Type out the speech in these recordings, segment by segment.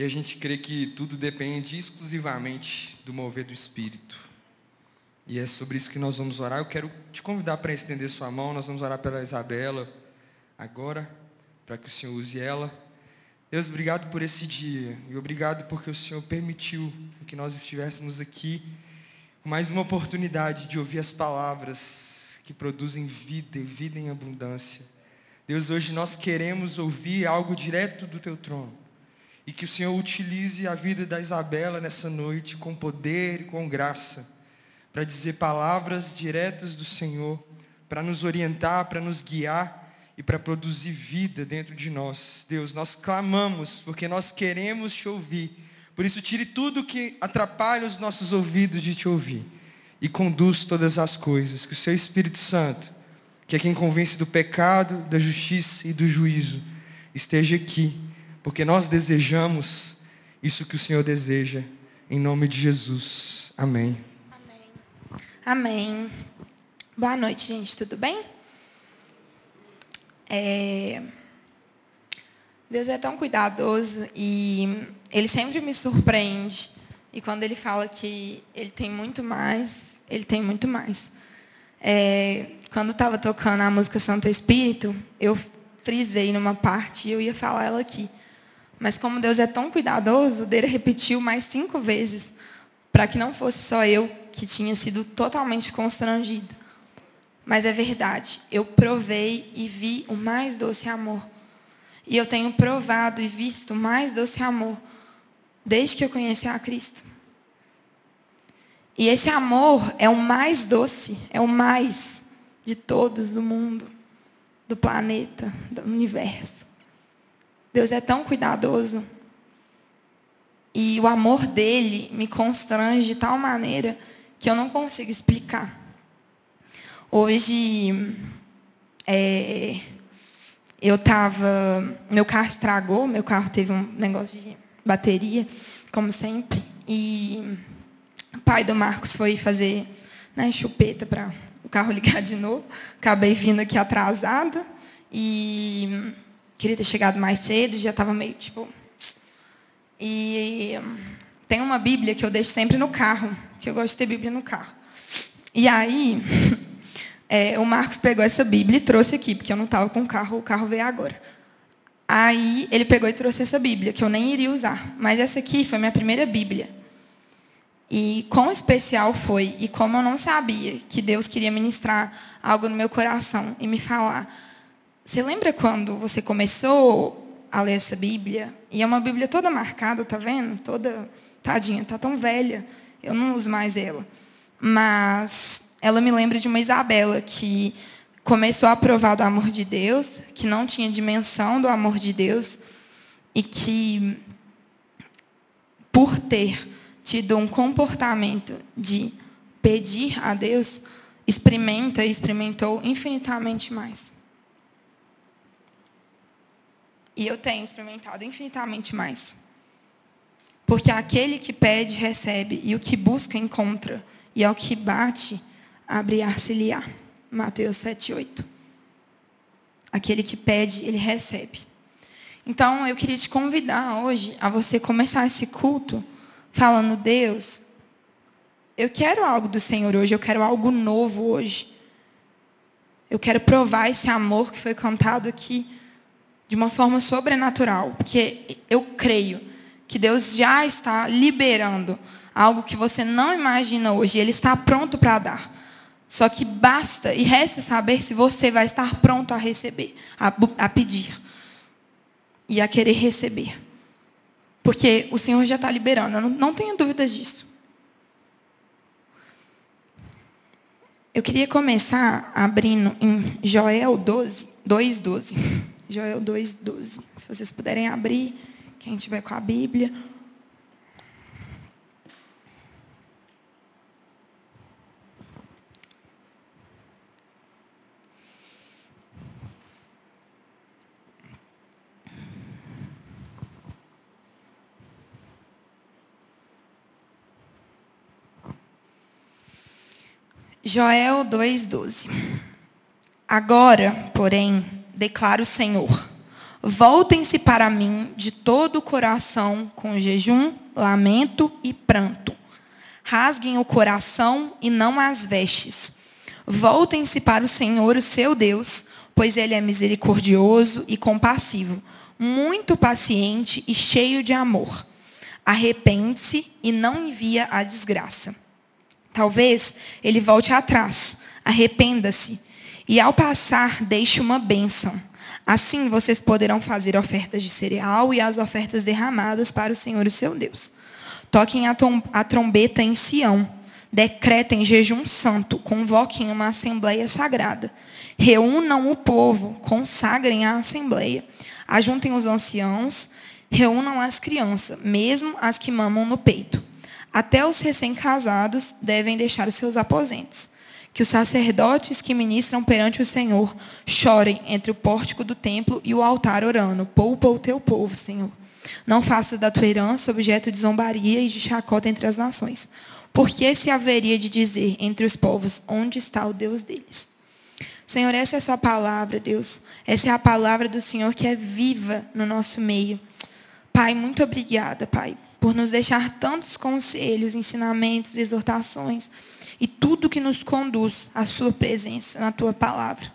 E a gente crê que tudo depende exclusivamente do mover do Espírito. E é sobre isso que nós vamos orar. Eu quero te convidar para estender sua mão. Nós vamos orar pela Isabela agora, para que o Senhor use ela. Deus, obrigado por esse dia. E obrigado porque o Senhor permitiu que nós estivéssemos aqui mais uma oportunidade de ouvir as palavras que produzem vida e vida em abundância. Deus, hoje nós queremos ouvir algo direto do teu trono. E que o Senhor utilize a vida da Isabela nessa noite com poder e com graça, para dizer palavras diretas do Senhor, para nos orientar, para nos guiar e para produzir vida dentro de nós. Deus, nós clamamos porque nós queremos te ouvir. Por isso, tire tudo que atrapalha os nossos ouvidos de te ouvir e conduz todas as coisas. Que o seu Espírito Santo, que é quem convence do pecado, da justiça e do juízo, esteja aqui porque nós desejamos isso que o Senhor deseja, em nome de Jesus. Amém. Amém. Amém. Boa noite, gente, tudo bem? É... Deus é tão cuidadoso e Ele sempre me surpreende. E quando Ele fala que Ele tem muito mais, Ele tem muito mais. É... Quando estava tocando a música Santo Espírito, eu frisei numa parte e eu ia falar ela aqui. Mas como Deus é tão cuidadoso, dele repetiu mais cinco vezes, para que não fosse só eu que tinha sido totalmente constrangida. Mas é verdade, eu provei e vi o mais doce amor. E eu tenho provado e visto o mais doce amor desde que eu conheci a Cristo. E esse amor é o mais doce, é o mais de todos do mundo, do planeta, do universo. Deus é tão cuidadoso. E o amor dele me constrange de tal maneira que eu não consigo explicar. Hoje, é, eu estava. Meu carro estragou, meu carro teve um negócio de bateria, como sempre. E o pai do Marcos foi fazer né, chupeta para o carro ligar de novo. Acabei vindo aqui atrasada. E queria ter chegado mais cedo, já estava meio tipo. E tem uma Bíblia que eu deixo sempre no carro, que eu gosto de ter Bíblia no carro. E aí, é, o Marcos pegou essa Bíblia e trouxe aqui, porque eu não estava com o carro, o carro veio agora. Aí ele pegou e trouxe essa Bíblia, que eu nem iria usar. Mas essa aqui foi minha primeira Bíblia. E quão especial foi, e como eu não sabia que Deus queria ministrar algo no meu coração e me falar você lembra quando você começou a ler essa Bíblia? E é uma Bíblia toda marcada, tá vendo? Toda tadinha, tá tão velha. Eu não uso mais ela. Mas ela me lembra de uma Isabela que começou a provar do amor de Deus, que não tinha dimensão do amor de Deus e que por ter tido um comportamento de pedir a Deus, experimenta e experimentou infinitamente mais. E eu tenho experimentado infinitamente mais. Porque aquele que pede, recebe, e o que busca, encontra, e ao que bate, abre-se-lhe-á. Mateus 7, 8. Aquele que pede, ele recebe. Então, eu queria te convidar hoje a você começar esse culto falando, Deus, eu quero algo do Senhor hoje, eu quero algo novo hoje. Eu quero provar esse amor que foi cantado aqui de uma forma sobrenatural, porque eu creio que Deus já está liberando algo que você não imagina hoje, Ele está pronto para dar. Só que basta e resta saber se você vai estar pronto a receber, a, a pedir e a querer receber. Porque o Senhor já está liberando, eu não, não tenho dúvidas disso. Eu queria começar abrindo em Joel 12, 2,12. Joel 2,12. Se vocês puderem abrir, quem tiver com a Bíblia. Joel 2,12. Agora, porém, declara o Senhor. Voltem-se para mim de todo o coração, com jejum, lamento e pranto. Rasguem o coração e não as vestes. Voltem-se para o Senhor, o seu Deus, pois ele é misericordioso e compassivo, muito paciente e cheio de amor. Arrepende-se e não envia a desgraça. Talvez ele volte atrás, arrependa-se, e ao passar deixe uma bênção Assim vocês poderão fazer ofertas de cereal e as ofertas derramadas para o Senhor, seu Deus. Toquem a, a trombeta em Sião. Decretem jejum santo. Convoquem uma assembleia sagrada. Reúnam o povo. Consagrem a assembleia. Ajuntem os anciãos. Reúnam as crianças, mesmo as que mamam no peito. Até os recém-casados devem deixar os seus aposentos que os sacerdotes que ministram perante o Senhor chorem entre o pórtico do templo e o altar orando. Poupa o teu povo, Senhor. Não faças da tua herança objeto de zombaria e de chacota entre as nações. Porque se haveria de dizer entre os povos, onde está o Deus deles? Senhor, essa é a sua palavra, Deus. Essa é a palavra do Senhor que é viva no nosso meio. Pai, muito obrigada, Pai, por nos deixar tantos conselhos, ensinamentos, exortações e tudo que nos conduz à Sua presença, na Tua palavra.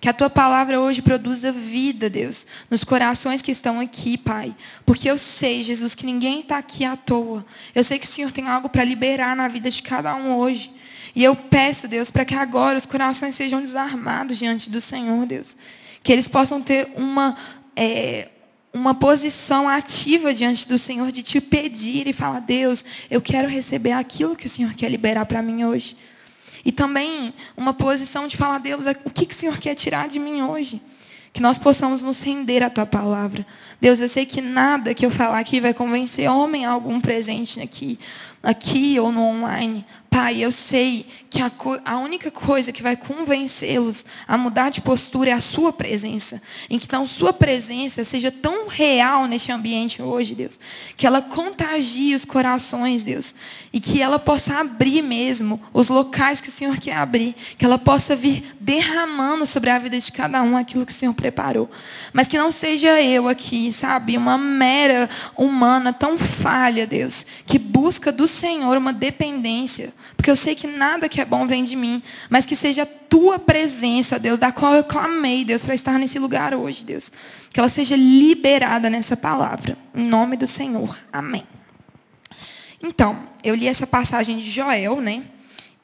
Que a Tua palavra hoje produza vida, Deus, nos corações que estão aqui, Pai. Porque eu sei, Jesus, que ninguém está aqui à toa. Eu sei que o Senhor tem algo para liberar na vida de cada um hoje. E eu peço, Deus, para que agora os corações sejam desarmados diante do Senhor, Deus. Que eles possam ter uma, é, uma posição ativa diante do Senhor de te pedir e falar: Deus, eu quero receber aquilo que o Senhor quer liberar para mim hoje. E também uma posição de falar: Deus, o que, que o Senhor quer tirar de mim hoje? Que nós possamos nos render à tua palavra. Deus, eu sei que nada que eu falar aqui vai convencer homem algum presente aqui, aqui ou no online. Pai, eu sei que a, a única coisa que vai convencê-los a mudar de postura é a Sua presença. Então, Sua presença seja tão real neste ambiente hoje, Deus, que ela contagie os corações, Deus, e que ela possa abrir mesmo os locais que o Senhor quer abrir, que ela possa vir derramando sobre a vida de cada um aquilo que o Senhor preparou. Mas que não seja eu aqui, sabe, uma mera humana tão falha, Deus, que busca do Senhor uma dependência porque eu sei que nada que é bom vem de mim, mas que seja a tua presença, Deus, da qual eu clamei, Deus, para estar nesse lugar hoje, Deus. Que ela seja liberada nessa palavra. Em nome do Senhor. Amém. Então, eu li essa passagem de Joel, né?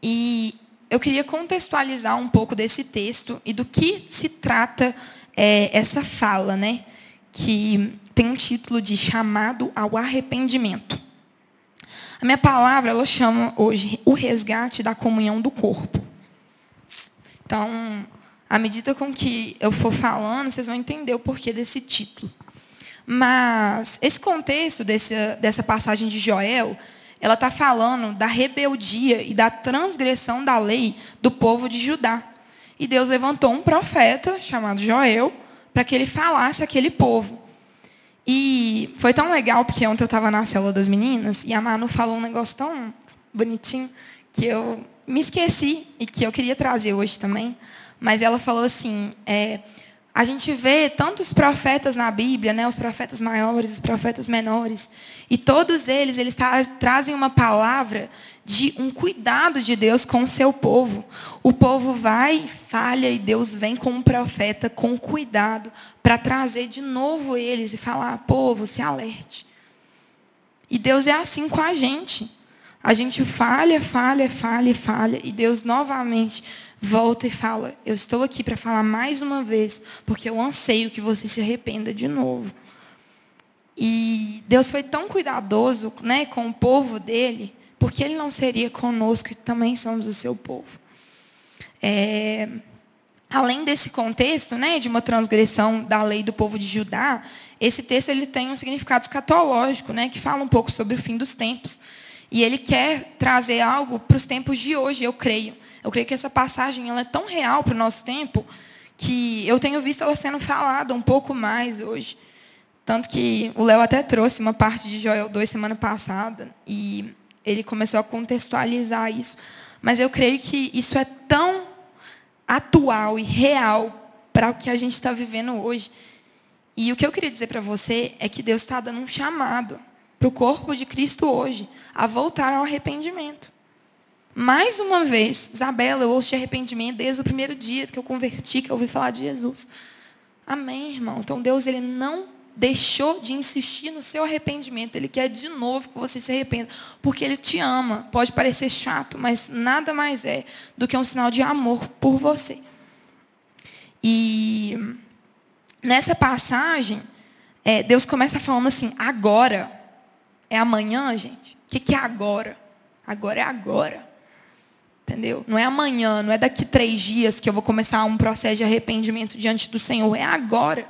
E eu queria contextualizar um pouco desse texto e do que se trata é, essa fala, né? Que tem um título de chamado ao arrependimento. A minha palavra, ela chama hoje o resgate da comunhão do corpo. Então, à medida com que eu for falando, vocês vão entender o porquê desse título. Mas esse contexto desse, dessa passagem de Joel, ela está falando da rebeldia e da transgressão da lei do povo de Judá. E Deus levantou um profeta chamado Joel para que ele falasse àquele povo. E foi tão legal, porque ontem eu estava na célula das meninas e a Manu falou um negócio tão bonitinho que eu me esqueci e que eu queria trazer hoje também. Mas ela falou assim: é, a gente vê tantos profetas na Bíblia, né, os profetas maiores, os profetas menores, e todos eles, eles tra trazem uma palavra de um cuidado de Deus com o seu povo. O povo vai, falha, e Deus vem com um profeta com cuidado para trazer de novo eles e falar: povo, se alerte. E Deus é assim com a gente. A gente falha, falha, falha, falha, e Deus novamente volta e fala: Eu estou aqui para falar mais uma vez, porque eu anseio que você se arrependa de novo. E Deus foi tão cuidadoso né, com o povo dele, porque ele não seria conosco, que também somos o seu povo. É, além desse contexto né, de uma transgressão da lei do povo de Judá, esse texto ele tem um significado escatológico, né, que fala um pouco sobre o fim dos tempos. E ele quer trazer algo para os tempos de hoje, eu creio. Eu creio que essa passagem ela é tão real para o nosso tempo que eu tenho visto ela sendo falada um pouco mais hoje. Tanto que o Léo até trouxe uma parte de Joel 2 semana passada e ele começou a contextualizar isso. Mas eu creio que isso é tão atual e real para o que a gente está vivendo hoje. E o que eu queria dizer para você é que Deus está dando um chamado para o corpo de Cristo hoje a voltar ao arrependimento. Mais uma vez, Isabela, eu ouço de arrependimento desde o primeiro dia que eu converti, que eu ouvi falar de Jesus. Amém, irmão. Então Deus ele não deixou de insistir no seu arrependimento. Ele quer de novo que você se arrependa, porque ele te ama. Pode parecer chato, mas nada mais é do que um sinal de amor por você. E nessa passagem, é, Deus começa falando assim: agora. É amanhã, gente? O que, que é agora? Agora é agora. Entendeu? Não é amanhã, não é daqui três dias que eu vou começar um processo de arrependimento diante do Senhor. É agora.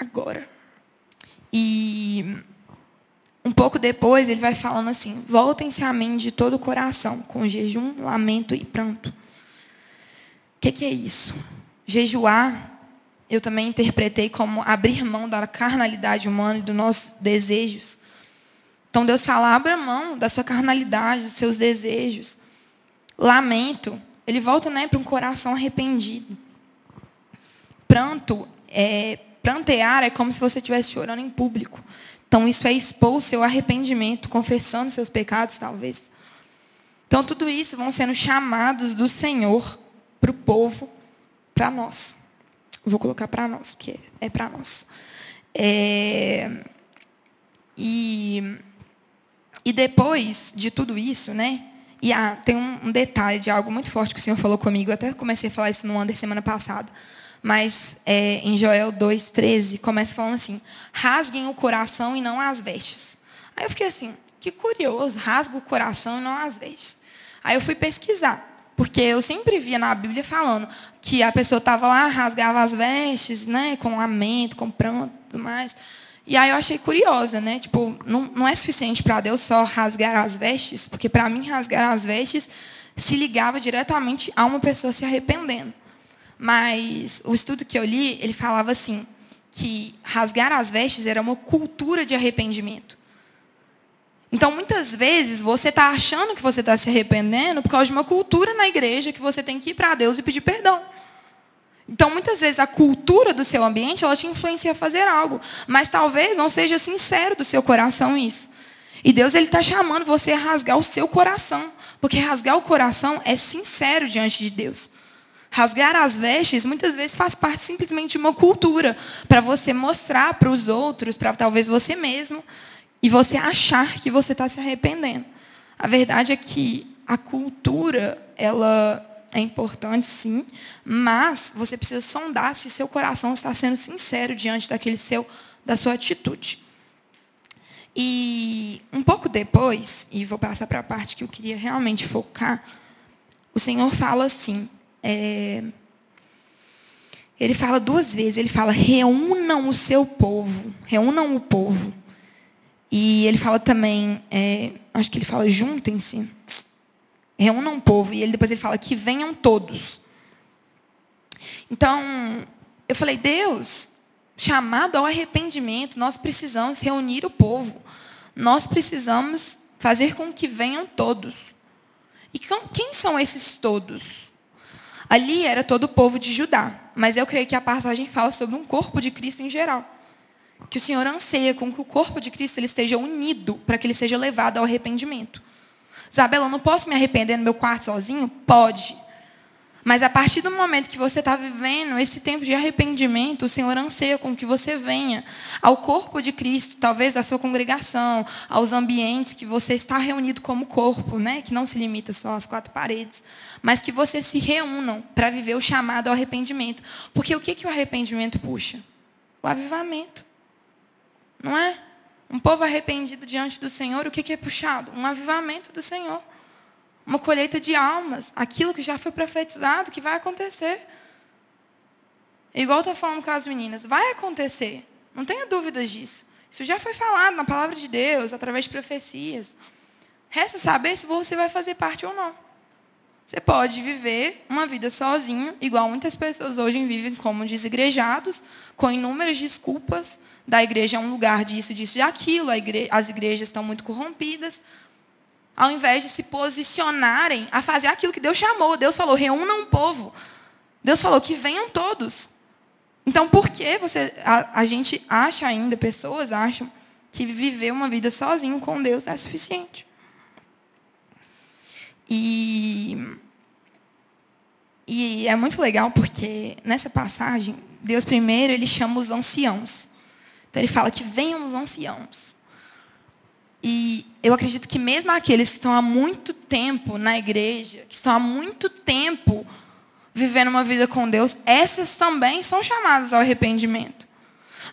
Agora. E um pouco depois ele vai falando assim: voltem-se a mim de todo o coração, com jejum, lamento e pranto. O que, que é isso? Jejuar, eu também interpretei como abrir mão da carnalidade humana e dos nossos desejos. Então Deus fala: abra mão da sua carnalidade, dos seus desejos lamento, ele volta né, para um coração arrependido. Pranto, é, prantear é como se você estivesse chorando em público. Então, isso é expor seu arrependimento, confessando seus pecados, talvez. Então, tudo isso vão sendo chamados do Senhor para o povo, para nós. Vou colocar para nós, porque é para nós. É, e, e depois de tudo isso, né? E ah, tem um, um, detalhe de algo muito forte que o Senhor falou comigo. Eu até comecei a falar isso no Under semana passada. Mas é, em Joel 2,13, começa falando assim: rasguem o coração e não as vestes. Aí eu fiquei assim, que curioso, rasga o coração e não as vestes. Aí eu fui pesquisar. Porque eu sempre via na Bíblia falando que a pessoa estava lá, rasgava as vestes, né, com lamento, com pranto e tudo mais. E aí eu achei curiosa, né? Tipo, não, não é suficiente para Deus só rasgar as vestes, porque para mim rasgar as vestes se ligava diretamente a uma pessoa se arrependendo. Mas o estudo que eu li, ele falava assim, que rasgar as vestes era uma cultura de arrependimento. Então, muitas vezes, você está achando que você está se arrependendo por causa de uma cultura na igreja que você tem que ir para Deus e pedir perdão. Então, muitas vezes, a cultura do seu ambiente, ela te influencia a fazer algo. Mas talvez não seja sincero do seu coração isso. E Deus ele está chamando você a rasgar o seu coração. Porque rasgar o coração é sincero diante de Deus. Rasgar as vestes, muitas vezes, faz parte simplesmente de uma cultura. Para você mostrar para os outros, para talvez você mesmo, e você achar que você está se arrependendo. A verdade é que a cultura, ela é importante, sim, mas você precisa sondar se seu coração está sendo sincero diante daquele seu, da sua atitude. E um pouco depois, e vou passar para a parte que eu queria realmente focar, o Senhor fala assim, é, ele fala duas vezes, ele fala, reúnam o seu povo, reúnam o povo. E ele fala também, é, acho que ele fala, juntem-se reúna um povo. E ele depois ele fala que venham todos. Então, eu falei, Deus, chamado ao arrependimento, nós precisamos reunir o povo. Nós precisamos fazer com que venham todos. E quem são esses todos? Ali era todo o povo de Judá, mas eu creio que a passagem fala sobre um corpo de Cristo em geral. Que o Senhor anseia com que o corpo de Cristo ele esteja unido para que ele seja levado ao arrependimento. Isabela, eu não posso me arrepender no meu quarto sozinho? Pode. Mas a partir do momento que você está vivendo esse tempo de arrependimento, o Senhor anseia com que você venha ao corpo de Cristo, talvez à sua congregação, aos ambientes que você está reunido como corpo, né? que não se limita só às quatro paredes, mas que você se reúnam para viver o chamado ao arrependimento. Porque o que, que o arrependimento puxa? O avivamento. Não é? Um povo arrependido diante do Senhor, o que é puxado? Um avivamento do Senhor. Uma colheita de almas. Aquilo que já foi profetizado, que vai acontecer. Igual está falando com as meninas, vai acontecer. Não tenha dúvidas disso. Isso já foi falado na palavra de Deus, através de profecias. Resta saber se você vai fazer parte ou não. Você pode viver uma vida sozinho, igual muitas pessoas hoje vivem como desigrejados, com inúmeras desculpas, da igreja é um lugar disso, disso e aquilo, igreja, as igrejas estão muito corrompidas. Ao invés de se posicionarem a fazer aquilo que Deus chamou, Deus falou: reúna um povo. Deus falou que venham todos. Então, por que você, a, a gente acha ainda, pessoas acham, que viver uma vida sozinho com Deus é suficiente? E, e é muito legal porque nessa passagem, Deus primeiro ele chama os anciãos. Então ele fala que venham os anciãos. E eu acredito que mesmo aqueles que estão há muito tempo na igreja, que estão há muito tempo vivendo uma vida com Deus, essas também são chamadas ao arrependimento.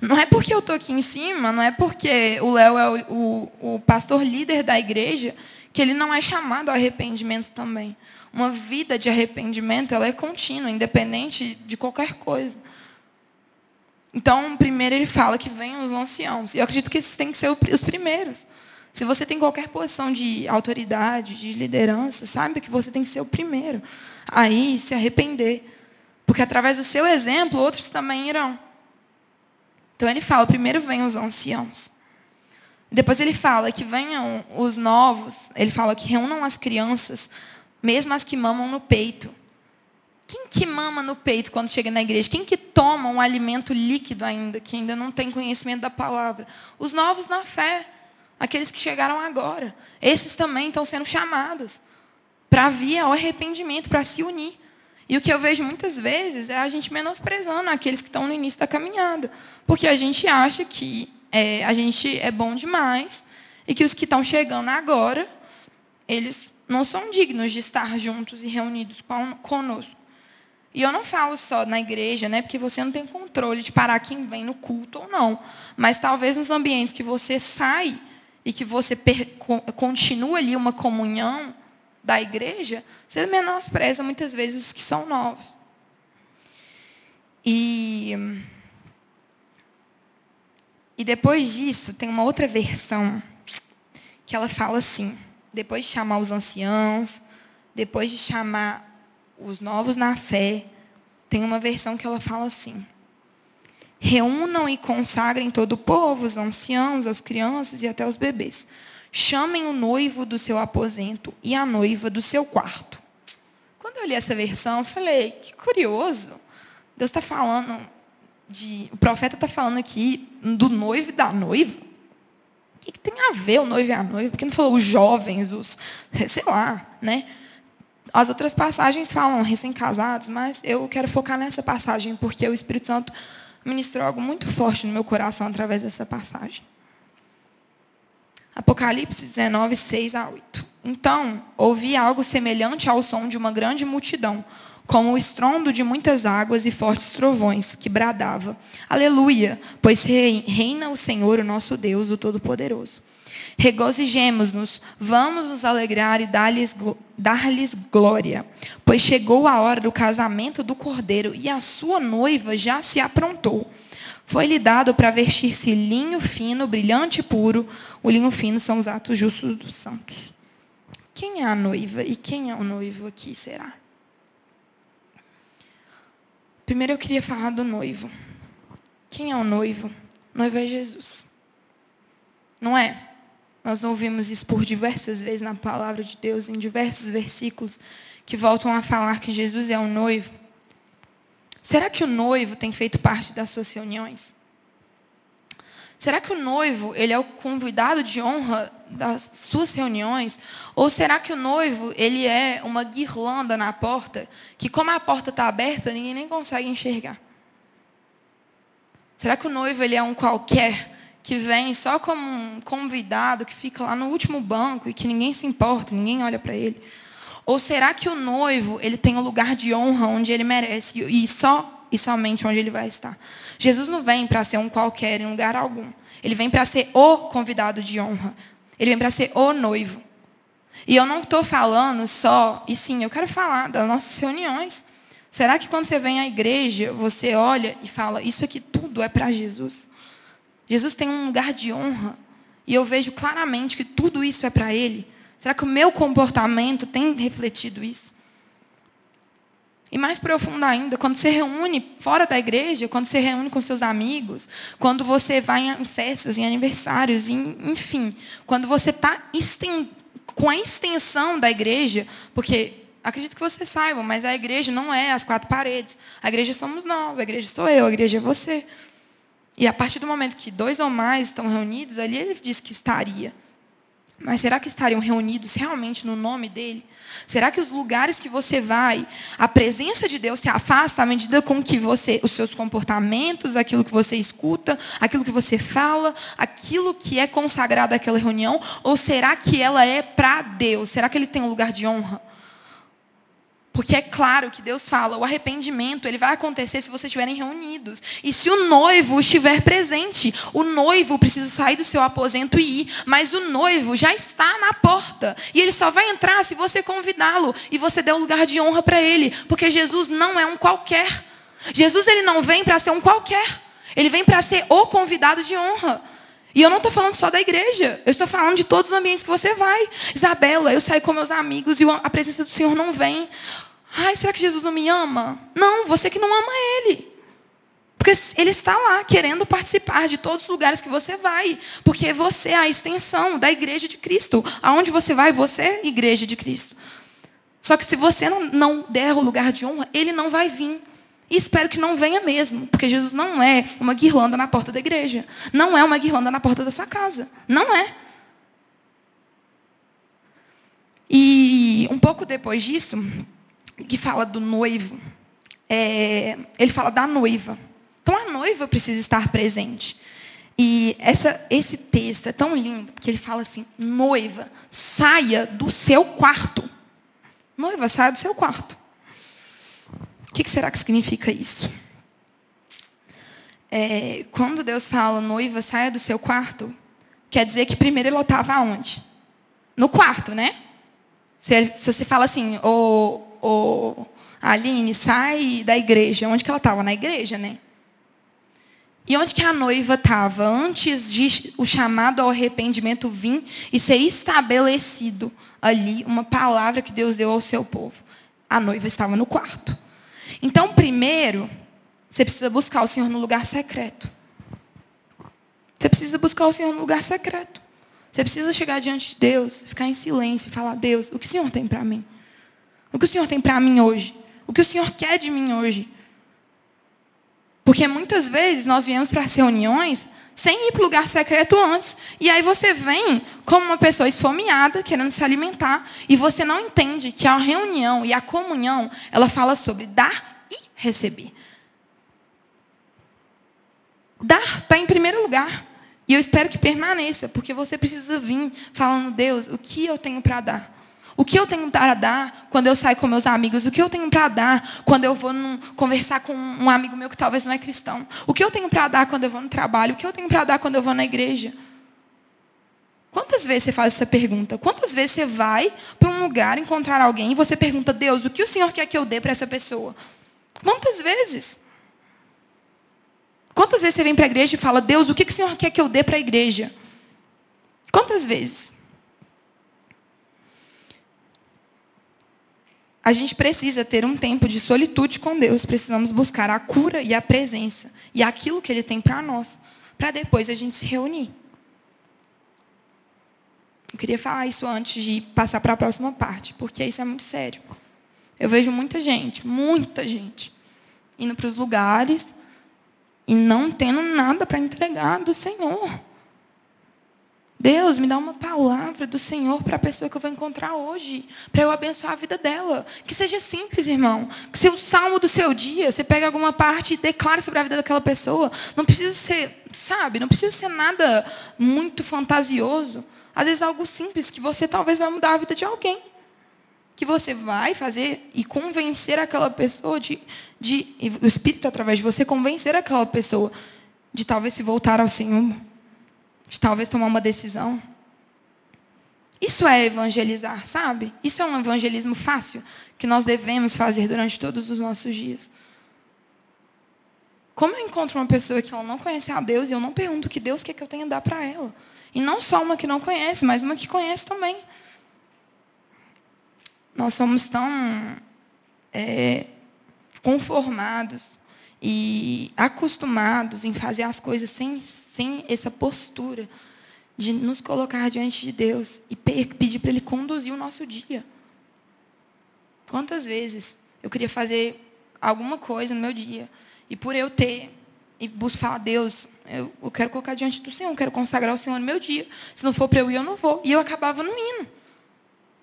Não é porque eu estou aqui em cima, não é porque o Léo é o, o, o pastor líder da igreja, que ele não é chamado ao arrependimento também. Uma vida de arrependimento, ela é contínua, independente de qualquer coisa. Então, primeiro ele fala que venham os anciãos. E eu acredito que esses têm que ser os primeiros. Se você tem qualquer posição de autoridade, de liderança, sabe que você tem que ser o primeiro aí se arrepender. Porque através do seu exemplo, outros também irão. Então ele fala, primeiro vem os anciãos. Depois ele fala que venham os novos, ele fala que reúnam as crianças, mesmo as que mamam no peito. Quem que mama no peito quando chega na igreja? Quem que toma um alimento líquido ainda, que ainda não tem conhecimento da palavra? Os novos na fé, aqueles que chegaram agora. Esses também estão sendo chamados para vir ao arrependimento, para se unir. E o que eu vejo muitas vezes é a gente menosprezando aqueles que estão no início da caminhada. Porque a gente acha que é, a gente é bom demais e que os que estão chegando agora, eles não são dignos de estar juntos e reunidos conosco. E eu não falo só na igreja, né, porque você não tem controle de parar quem vem no culto ou não. Mas talvez nos ambientes que você sai e que você continua ali uma comunhão da igreja, você menospreza muitas vezes os que são novos. E e depois disso, tem uma outra versão que ela fala assim: depois de chamar os anciãos, depois de chamar os novos na fé, tem uma versão que ela fala assim: reúnam e consagrem todo o povo, os anciãos, as crianças e até os bebês. Chamem o noivo do seu aposento e a noiva do seu quarto. Quando eu li essa versão, eu falei: que curioso. Deus está falando de, o profeta está falando aqui do noivo e da noiva. O que, que, tem a ver o noivo e a noiva? Porque não falou os jovens, os, sei lá, né? As outras passagens falam recém-casados, mas eu quero focar nessa passagem, porque o Espírito Santo ministrou algo muito forte no meu coração através dessa passagem. Apocalipse 19, 6 a 8. Então, ouvi algo semelhante ao som de uma grande multidão, como o estrondo de muitas águas e fortes trovões, que bradava: Aleluia, pois reina o Senhor, o nosso Deus, o Todo-Poderoso. Regozijemos-nos, vamos nos alegrar e dar-lhes dar glória, pois chegou a hora do casamento do cordeiro e a sua noiva já se aprontou. Foi-lhe dado para vestir-se linho fino, brilhante e puro. O linho fino são os atos justos dos santos. Quem é a noiva e quem é o noivo aqui será? Primeiro eu queria falar do noivo. Quem é o noivo? Noivo é Jesus. Não é? Nós não ouvimos isso por diversas vezes na palavra de Deus, em diversos versículos que voltam a falar que Jesus é o noivo. Será que o noivo tem feito parte das suas reuniões? Será que o noivo ele é o convidado de honra das suas reuniões? Ou será que o noivo ele é uma guirlanda na porta que, como a porta está aberta, ninguém nem consegue enxergar? Será que o noivo ele é um qualquer que vem só como um convidado que fica lá no último banco e que ninguém se importa, ninguém olha para ele? Ou será que o noivo ele tem o um lugar de honra onde ele merece e só e somente onde ele vai estar. Jesus não vem para ser um qualquer em lugar algum. Ele vem para ser o convidado de honra. Ele vem para ser o noivo. E eu não estou falando só, e sim, eu quero falar das nossas reuniões. Será que quando você vem à igreja, você olha e fala, isso aqui tudo é para Jesus? Jesus tem um lugar de honra. E eu vejo claramente que tudo isso é para Ele. Será que o meu comportamento tem refletido isso? E mais profundo ainda, quando você reúne fora da igreja, quando você reúne com seus amigos, quando você vai em festas, em aniversários, em, enfim, quando você está com a extensão da igreja, porque Acredito que você saiba, mas a igreja não é as quatro paredes. A igreja somos nós, a igreja sou eu, a igreja é você. E a partir do momento que dois ou mais estão reunidos, ali ele diz que estaria. Mas será que estariam reunidos realmente no nome dele? Será que os lugares que você vai, a presença de Deus se afasta à medida com que você, os seus comportamentos, aquilo que você escuta, aquilo que você fala, aquilo que é consagrado àquela reunião, ou será que ela é para Deus? Será que ele tem um lugar de honra? Porque é claro que Deus fala, o arrependimento ele vai acontecer se vocês estiverem reunidos. E se o noivo estiver presente, o noivo precisa sair do seu aposento e ir, mas o noivo já está na porta. E ele só vai entrar se você convidá-lo e você der o um lugar de honra para ele, porque Jesus não é um qualquer. Jesus ele não vem para ser um qualquer. Ele vem para ser o convidado de honra. E eu não estou falando só da igreja, eu estou falando de todos os ambientes que você vai. Isabela, eu saio com meus amigos e a presença do Senhor não vem. Ai, será que Jesus não me ama? Não, você que não ama Ele. Porque Ele está lá querendo participar de todos os lugares que você vai. Porque você é a extensão da igreja de Cristo. Aonde você vai, você é igreja de Cristo. Só que se você não, der o lugar de honra, Ele não vai vir. E espero que não venha mesmo, porque Jesus não é uma guirlanda na porta da igreja. Não é uma guirlanda na porta da sua casa. Não é. E um pouco depois disso, que fala do noivo, é, ele fala da noiva. Então a noiva precisa estar presente. E essa, esse texto é tão lindo, porque ele fala assim: noiva, saia do seu quarto. Noiva, saia do seu quarto. O que, será que significa isso? É, quando Deus fala, noiva, saia do seu quarto, quer dizer que primeiro ele estava aonde? No quarto, né? Se, se você fala assim, ô, Aline, sai da igreja. Onde que ela estava? Na igreja, né? E onde que a noiva estava? Antes de o chamado ao arrependimento vir e ser estabelecido ali, uma palavra que Deus deu ao seu povo. A noiva estava no quarto. Então, primeiro, você precisa buscar o Senhor no lugar secreto. Você precisa buscar o Senhor no lugar secreto. Você precisa chegar diante de Deus, ficar em silêncio e falar: Deus, o que o Senhor tem para mim? O que o Senhor tem para mim hoje? O que o Senhor quer de mim hoje? Porque muitas vezes nós viemos para as reuniões sem ir para o lugar secreto antes. E aí você vem como uma pessoa esfomeada, querendo se alimentar, e você não entende que a reunião e a comunhão, ela fala sobre dar e receber. Dar está em primeiro lugar. E eu espero que permaneça, porque você precisa vir falando, Deus, o que eu tenho para dar? O que eu tenho para dar quando eu saio com meus amigos? O que eu tenho para dar quando eu vou num, conversar com um amigo meu que talvez não é cristão? O que eu tenho para dar quando eu vou no trabalho? O que eu tenho para dar quando eu vou na igreja? Quantas vezes você faz essa pergunta? Quantas vezes você vai para um lugar encontrar alguém e você pergunta, Deus, o que o Senhor quer que eu dê para essa pessoa? Quantas vezes? Quantas vezes você vem para a igreja e fala, Deus, o que o Senhor quer que eu dê para a igreja? Quantas vezes? A gente precisa ter um tempo de solitude com Deus, precisamos buscar a cura e a presença e aquilo que Ele tem para nós, para depois a gente se reunir. Eu queria falar isso antes de passar para a próxima parte, porque isso é muito sério. Eu vejo muita gente, muita gente, indo para os lugares e não tendo nada para entregar do Senhor. Deus, me dá uma palavra do Senhor para a pessoa que eu vou encontrar hoje, para eu abençoar a vida dela. Que seja simples, irmão. Que seja o salmo do seu dia, você pega alguma parte e declara sobre a vida daquela pessoa. Não precisa ser, sabe, não precisa ser nada muito fantasioso. Às vezes algo simples que você talvez vai mudar a vida de alguém. Que você vai fazer e convencer aquela pessoa de, de o Espírito através de você convencer aquela pessoa de talvez se voltar ao Senhor de talvez tomar uma decisão. Isso é evangelizar, sabe? Isso é um evangelismo fácil que nós devemos fazer durante todos os nossos dias. Como eu encontro uma pessoa que ela não conhece a Deus e eu não pergunto que Deus quer que eu tenha a dar para ela? E não só uma que não conhece, mas uma que conhece também. Nós somos tão é, conformados e acostumados em fazer as coisas sem, sem essa postura de nos colocar diante de Deus e pedir para Ele conduzir o nosso dia. Quantas vezes eu queria fazer alguma coisa no meu dia e por eu ter e buscar a Deus, eu, eu, quero colocar diante do Senhor, eu quero consagrar o Senhor no meu dia. Se não for para eu ir, eu não vou. E eu acabava não indo.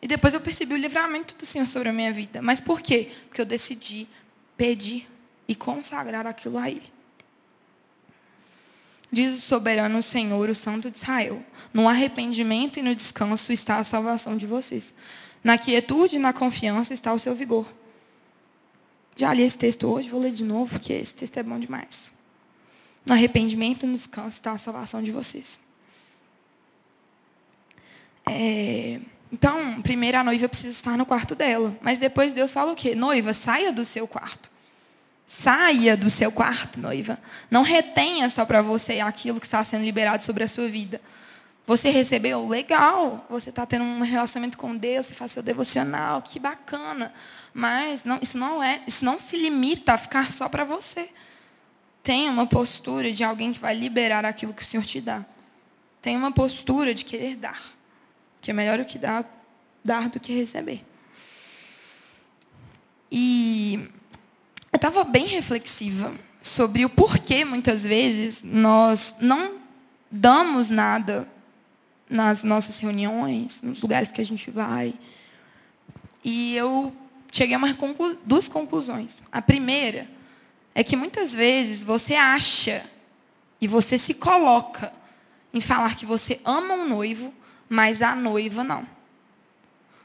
E depois eu percebi o livramento do Senhor sobre a minha vida. Mas por quê? Porque eu decidi pedir e consagrar aquilo a Ele. Diz o soberano Senhor, o Santo de Israel: No arrependimento e no descanso está a salvação de vocês. Na quietude e na confiança está o seu vigor. Já li esse texto hoje, vou ler de novo, porque esse texto é bom demais. No arrependimento e no descanso está a salvação de vocês. É, então, primeiro a noiva precisa estar no quarto dela. Mas depois Deus fala o quê? Noiva, saia do seu quarto. Saia do seu quarto, noiva. Não retenha só para você aquilo que está sendo liberado sobre a sua vida. Você recebeu? Legal. Você está tendo um relacionamento com Deus, você faz seu devocional, que bacana. Mas não, isso, não é, isso não se limita a ficar só para você. Tenha uma postura de alguém que vai liberar aquilo que o Senhor te dá. Tenha uma postura de querer dar. Que é melhor o que dar, dar do que receber. E estava bem reflexiva sobre o porquê, muitas vezes, nós não damos nada nas nossas reuniões, nos lugares que a gente vai. E eu cheguei a uma conclu duas conclusões. A primeira é que muitas vezes você acha e você se coloca em falar que você ama um noivo, mas a noiva não.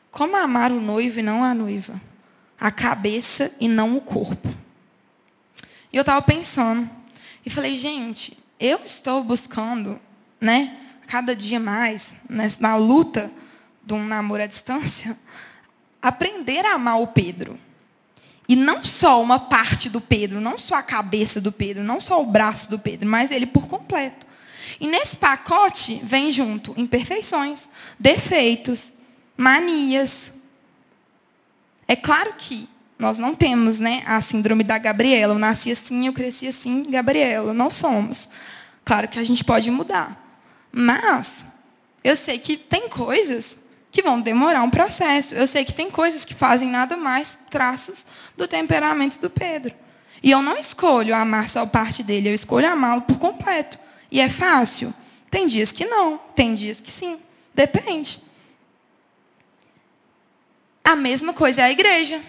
Como amar o noivo e não a noiva? A cabeça e não o corpo. E eu estava pensando e falei, gente, eu estou buscando, né, cada dia mais, né, na luta de um namoro à distância, aprender a amar o Pedro. E não só uma parte do Pedro, não só a cabeça do Pedro, não só o braço do Pedro, mas ele por completo. E nesse pacote vem junto imperfeições, defeitos, manias. É claro que nós não temos né, a síndrome da Gabriela. Eu nasci assim, eu cresci assim, Gabriela. Não somos. Claro que a gente pode mudar. Mas eu sei que tem coisas que vão demorar um processo. Eu sei que tem coisas que fazem nada mais traços do temperamento do Pedro. E eu não escolho amar só parte dele, eu escolho amá-lo por completo. E é fácil? Tem dias que não, tem dias que sim. Depende. A mesma coisa é a igreja.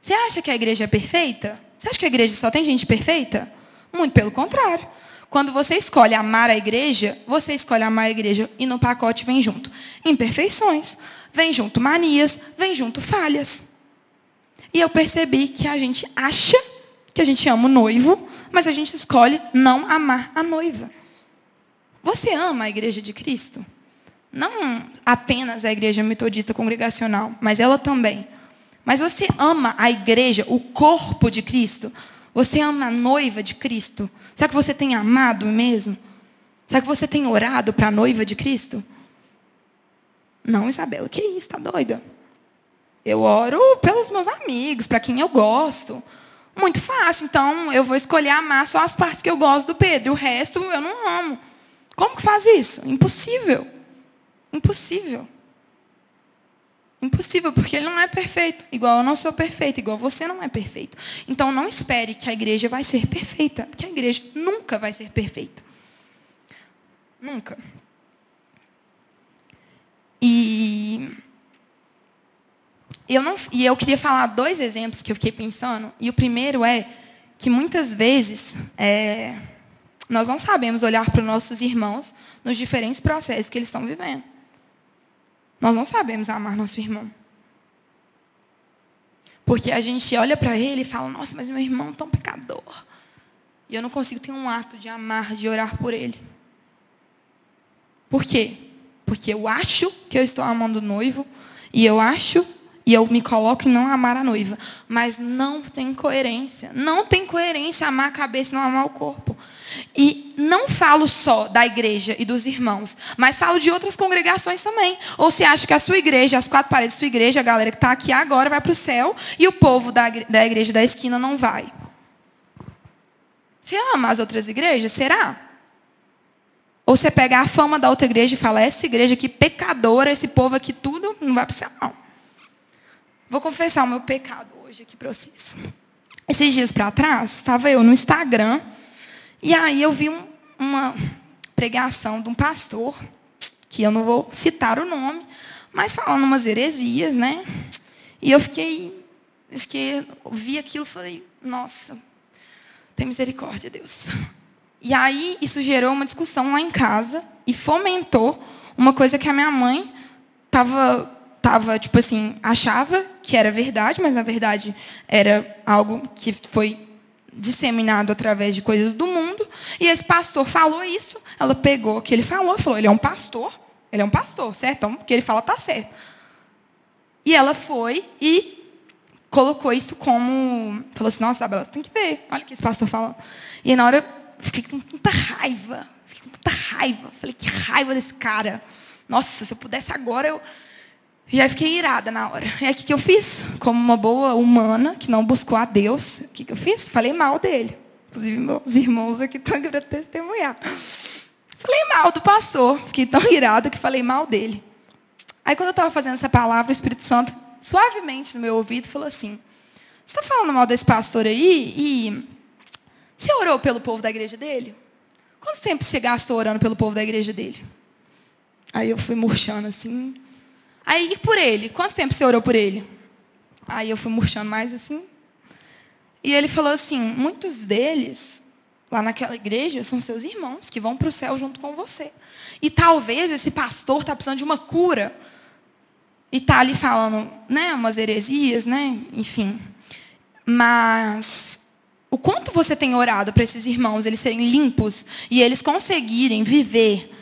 Você acha que a igreja é perfeita? Você acha que a igreja só tem gente perfeita? Muito pelo contrário. Quando você escolhe amar a igreja, você escolhe amar a igreja e no pacote vem junto imperfeições, vem junto manias, vem junto falhas. E eu percebi que a gente acha que a gente ama o noivo, mas a gente escolhe não amar a noiva. Você ama a igreja de Cristo? Não apenas a igreja metodista congregacional, mas ela também. Mas você ama a igreja, o corpo de Cristo? Você ama a noiva de Cristo? Será que você tem amado mesmo? Será que você tem orado para a noiva de Cristo? Não, Isabela, que isso, está doida? Eu oro pelos meus amigos, para quem eu gosto. Muito fácil, então eu vou escolher amar só as partes que eu gosto do Pedro, o resto eu não amo. Como que faz isso? Impossível. Impossível. Impossível, porque ele não é perfeito. Igual eu não sou perfeito, igual você não é perfeito. Então não espere que a igreja vai ser perfeita, porque a igreja nunca vai ser perfeita. Nunca. E eu, não, e eu queria falar dois exemplos que eu fiquei pensando. E o primeiro é que muitas vezes é, nós não sabemos olhar para os nossos irmãos nos diferentes processos que eles estão vivendo. Nós não sabemos amar nosso irmão. Porque a gente olha para ele e fala, nossa, mas meu irmão é tão pecador. E eu não consigo ter um ato de amar, de orar por ele. Por quê? Porque eu acho que eu estou amando o noivo, e eu acho, e eu me coloco em não amar a noiva. Mas não tem coerência. Não tem coerência amar a cabeça e não amar o corpo. E não falo só da igreja e dos irmãos, mas falo de outras congregações também. Ou você acha que a sua igreja, as quatro paredes da sua igreja, a galera que está aqui agora vai para o céu e o povo da, da igreja da esquina não vai? Você ama as outras igrejas? Será? Ou você pega a fama da outra igreja e fala, essa igreja aqui pecadora, esse povo aqui tudo, não vai para o céu, não. Vou confessar o meu pecado hoje aqui para vocês. Esses dias para trás, estava eu no Instagram, e aí eu vi um, uma pregação de um pastor, que eu não vou citar o nome, mas falando umas heresias, né? E eu fiquei, eu fiquei, vi aquilo e falei, nossa, tem misericórdia, Deus. E aí isso gerou uma discussão lá em casa e fomentou uma coisa que a minha mãe estava tava, tipo assim, achava que era verdade, mas na verdade era algo que foi disseminado através de coisas do mundo. E esse pastor falou isso, ela pegou o que ele falou, falou: ele é um pastor, ele é um pastor, certo? Então, o que ele fala está certo. E ela foi e colocou isso como. Falou assim: nossa, Isabela, você tem que ver, olha o que esse pastor falou. E na hora, eu fiquei com muita raiva, fiquei com muita raiva. Falei: que raiva desse cara. Nossa, se eu pudesse agora, eu e aí fiquei irada na hora. E aí o que, que eu fiz? Como uma boa humana que não buscou a Deus, o que, que eu fiz? Falei mal dele. Inclusive, meus irmãos aqui estão aqui para testemunhar. Falei mal do pastor. Fiquei tão irada que falei mal dele. Aí quando eu estava fazendo essa palavra, o Espírito Santo, suavemente no meu ouvido, falou assim, você está falando mal desse pastor aí? E você orou pelo povo da igreja dele? Quanto tempo você gastou orando pelo povo da igreja dele? Aí eu fui murchando assim, Aí, e por ele? Quanto tempo você orou por ele? Aí eu fui murchando mais assim. E ele falou assim: muitos deles, lá naquela igreja, são seus irmãos que vão para o céu junto com você. E talvez esse pastor está precisando de uma cura. E está ali falando, né, umas heresias, né? Enfim. Mas o quanto você tem orado para esses irmãos eles serem limpos e eles conseguirem viver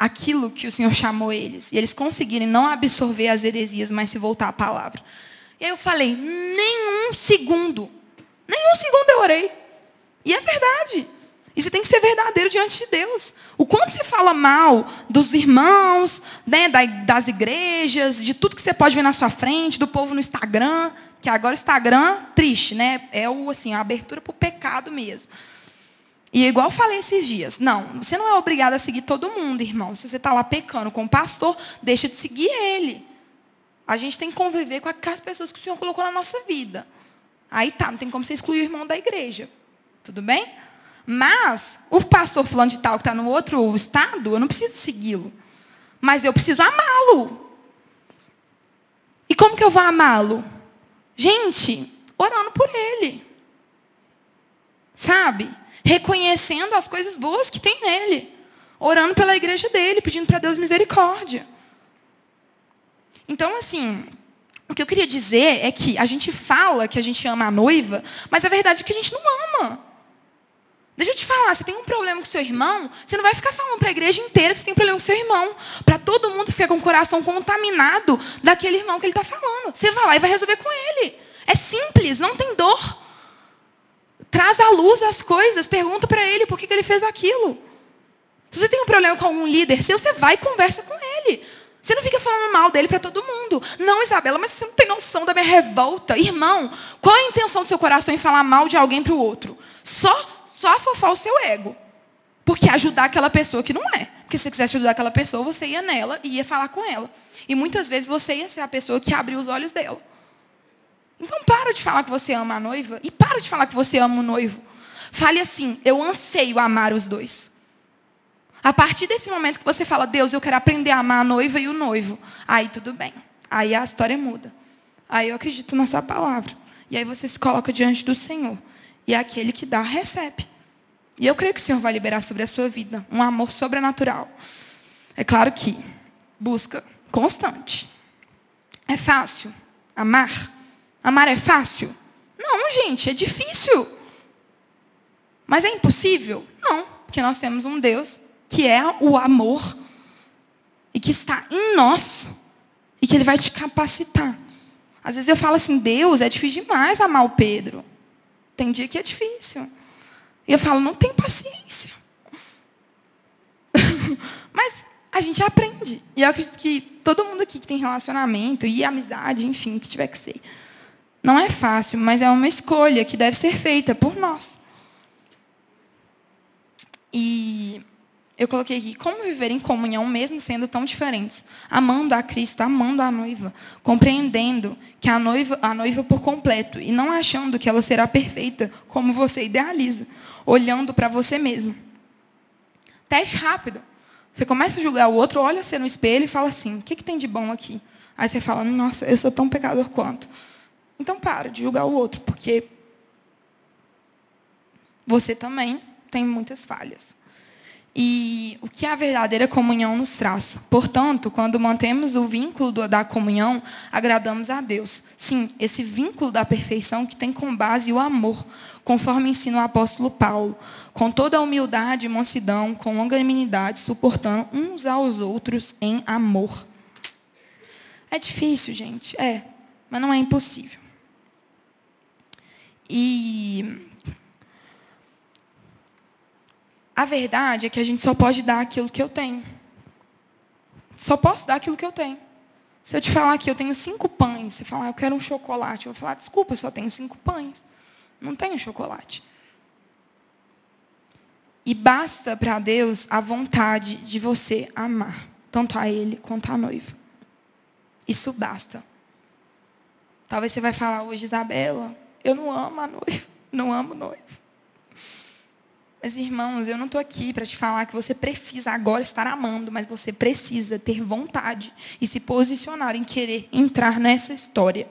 aquilo que o Senhor chamou eles. E eles conseguirem não absorver as heresias, mas se voltar à palavra. E aí eu falei, nenhum segundo. Nenhum segundo eu orei. E é verdade. Você tem que ser verdadeiro diante de Deus. O quanto você fala mal dos irmãos, né, das igrejas, de tudo que você pode ver na sua frente, do povo no Instagram, que agora o Instagram, triste, né? É o, assim, a abertura para o pecado mesmo. E igual eu falei esses dias, não, você não é obrigado a seguir todo mundo, irmão. Se você está lá pecando com o pastor, deixa de seguir ele. A gente tem que conviver com as pessoas que o Senhor colocou na nossa vida. Aí tá, não tem como você excluir o irmão da igreja. Tudo bem? Mas, o pastor fulano de tal que está no outro estado, eu não preciso segui-lo. Mas eu preciso amá-lo. E como que eu vou amá-lo? Gente, orando por ele. Sabe? Reconhecendo as coisas boas que tem nele, orando pela igreja dele, pedindo para Deus misericórdia. Então, assim, o que eu queria dizer é que a gente fala que a gente ama a noiva, mas a verdade é que a gente não ama. Deixa eu te falar, você tem um problema com seu irmão, você não vai ficar falando para a igreja inteira que você tem um problema com seu irmão. Para todo mundo ficar com o coração contaminado daquele irmão que ele está falando. Você vai lá e vai resolver com ele. É simples, não tem dor. Traz à luz as coisas, pergunta para ele por que, que ele fez aquilo. Se você tem um problema com algum líder seu, você vai e conversa com ele. Você não fica falando mal dele para todo mundo. Não, Isabela, mas você não tem noção da minha revolta. Irmão, qual a intenção do seu coração em falar mal de alguém para o outro? Só, só afofar o seu ego. Porque ajudar aquela pessoa que não é. Porque se você quisesse ajudar aquela pessoa, você ia nela e ia falar com ela. E muitas vezes você ia ser a pessoa que abriu os olhos dela. Então para de falar que você ama a noiva e para de falar que você ama o noivo. Fale assim, eu anseio amar os dois. A partir desse momento que você fala, Deus, eu quero aprender a amar a noiva e o noivo. Aí tudo bem. Aí a história muda. Aí eu acredito na sua palavra. E aí você se coloca diante do Senhor. E aquele que dá, recebe. E eu creio que o Senhor vai liberar sobre a sua vida um amor sobrenatural. É claro que busca constante. É fácil amar? Amar é fácil? Não, gente, é difícil. Mas é impossível? Não, porque nós temos um Deus que é o amor e que está em nós e que ele vai te capacitar. Às vezes eu falo assim, Deus, é difícil demais amar o Pedro. Tem dia que é difícil. E eu falo, não tem paciência. Mas a gente aprende. E eu acredito que todo mundo aqui que tem relacionamento e amizade, enfim, que tiver que ser, não é fácil, mas é uma escolha que deve ser feita por nós. E eu coloquei aqui, como viver em comunhão mesmo sendo tão diferentes? Amando a Cristo, amando a noiva, compreendendo que a noiva, a noiva por completo e não achando que ela será perfeita como você idealiza, olhando para você mesmo. Teste rápido. Você começa a julgar o outro, olha você no espelho e fala assim: o que, que tem de bom aqui? Aí você fala: nossa, eu sou tão pecador quanto. Então para de julgar o outro, porque você também tem muitas falhas e o que a verdadeira comunhão nos traz. Portanto, quando mantemos o vínculo da comunhão, agradamos a Deus. Sim, esse vínculo da perfeição que tem como base o amor, conforme ensina o apóstolo Paulo, com toda a humildade e mansidão, com longanimidade, suportando uns aos outros em amor. É difícil, gente, é, mas não é impossível. E A verdade é que a gente só pode dar aquilo que eu tenho. Só posso dar aquilo que eu tenho. Se eu te falar que eu tenho cinco pães, você falar, eu quero um chocolate, eu vou falar, desculpa, só tenho cinco pães. Não tenho chocolate. E basta para Deus a vontade de você amar, tanto a Ele quanto a noiva. Isso basta. Talvez você vai falar hoje, Isabela, eu não amo a noiva, não amo noiva. Mas, irmãos, eu não estou aqui para te falar que você precisa agora estar amando, mas você precisa ter vontade e se posicionar em querer entrar nessa história.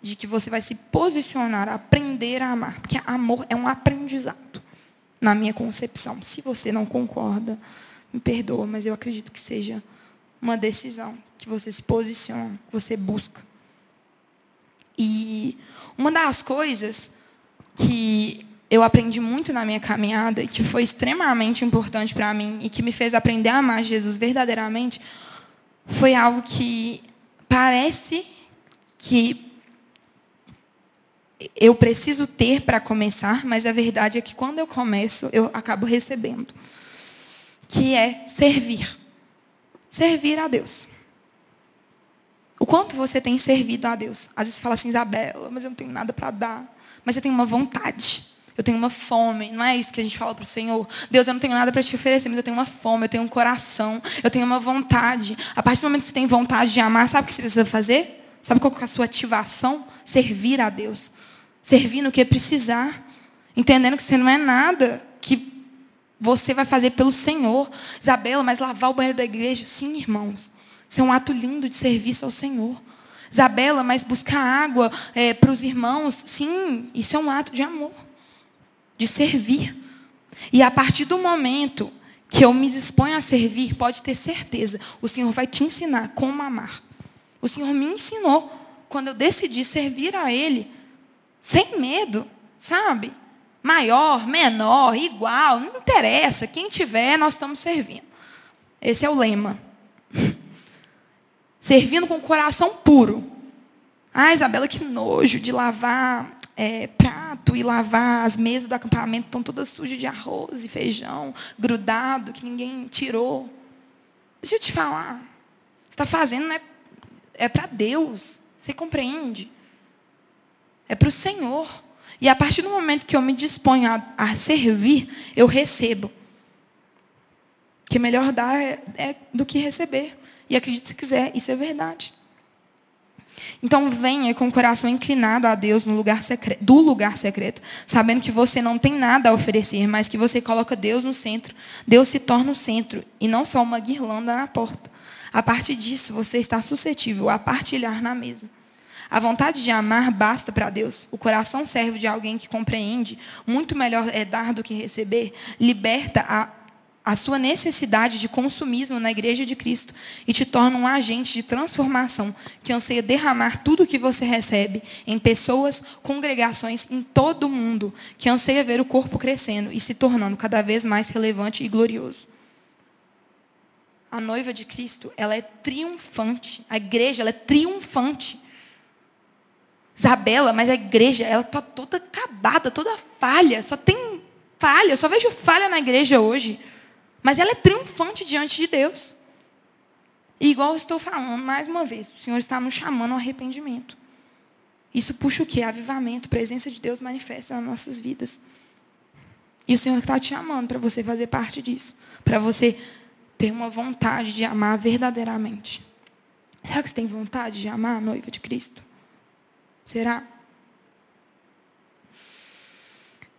De que você vai se posicionar, aprender a amar. Porque amor é um aprendizado, na minha concepção. Se você não concorda, me perdoa, mas eu acredito que seja uma decisão que você se posiciona, que você busca. E uma das coisas que eu aprendi muito na minha caminhada que foi extremamente importante para mim e que me fez aprender a amar Jesus verdadeiramente, foi algo que parece que eu preciso ter para começar, mas a verdade é que quando eu começo, eu acabo recebendo. Que é servir. Servir a Deus. O quanto você tem servido a Deus? Às vezes você fala assim, Isabela, mas eu não tenho nada para dar. Mas você tem uma vontade. Eu tenho uma fome. Não é isso que a gente fala para o Senhor. Deus, eu não tenho nada para te oferecer, mas eu tenho uma fome, eu tenho um coração, eu tenho uma vontade. A partir do momento que você tem vontade de amar, sabe o que você precisa fazer? Sabe qual é a sua ativação? Servir a Deus. Servir no que precisar. Entendendo que você não é nada que você vai fazer pelo Senhor. Isabela, mas lavar o banheiro da igreja? Sim, irmãos. Isso é um ato lindo de serviço ao Senhor. Isabela, mas buscar água é, para os irmãos? Sim, isso é um ato de amor de servir. E a partir do momento que eu me disponho a servir, pode ter certeza, o Senhor vai te ensinar como amar. O Senhor me ensinou quando eu decidi servir a Ele, sem medo, sabe? Maior, menor, igual, não interessa. Quem tiver, nós estamos servindo. Esse é o lema. Servindo com o coração puro. Ah, Isabela, que nojo de lavar é, prato e lavar as mesas do acampamento estão todas sujas de arroz e feijão, grudado, que ninguém tirou. Deixa eu te falar. Você está fazendo né, é para Deus. Você compreende? É para o Senhor. E a partir do momento que eu me disponho a, a servir, eu recebo. Que melhor dar é, é do que receber. E acredite se quiser, isso é verdade. Então venha com o coração inclinado a Deus no lugar secreto, do lugar secreto, sabendo que você não tem nada a oferecer, mas que você coloca Deus no centro. Deus se torna o centro e não só uma guirlanda na porta. A partir disso, você está suscetível a partilhar na mesa. A vontade de amar basta para Deus. O coração servo de alguém que compreende, muito melhor é dar do que receber, liberta a a sua necessidade de consumismo na igreja de Cristo e te torna um agente de transformação que anseia derramar tudo o que você recebe em pessoas, congregações em todo o mundo, que anseia ver o corpo crescendo e se tornando cada vez mais relevante e glorioso. A noiva de Cristo, ela é triunfante. A igreja, ela é triunfante. Isabela, mas a igreja, ela está toda acabada, toda falha. Só tem falha. Só vejo falha na igreja hoje. Mas ela é triunfante diante de Deus. E igual eu estou falando, mais uma vez, o Senhor está nos chamando ao arrependimento. Isso puxa o quê? Avivamento, presença de Deus manifesta nas nossas vidas. E o Senhor está te chamando para você fazer parte disso. Para você ter uma vontade de amar verdadeiramente. Será que você tem vontade de amar a noiva de Cristo? Será?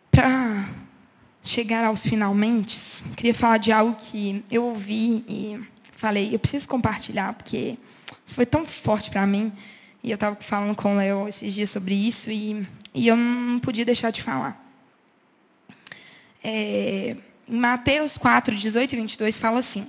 Para chegar aos finalmente, queria falar de algo que eu ouvi e falei, eu preciso compartilhar, porque isso foi tão forte para mim. E eu estava falando com o Léo esses dias sobre isso e, e eu não podia deixar de falar. É, em Mateus 4, 18 e 22, fala assim: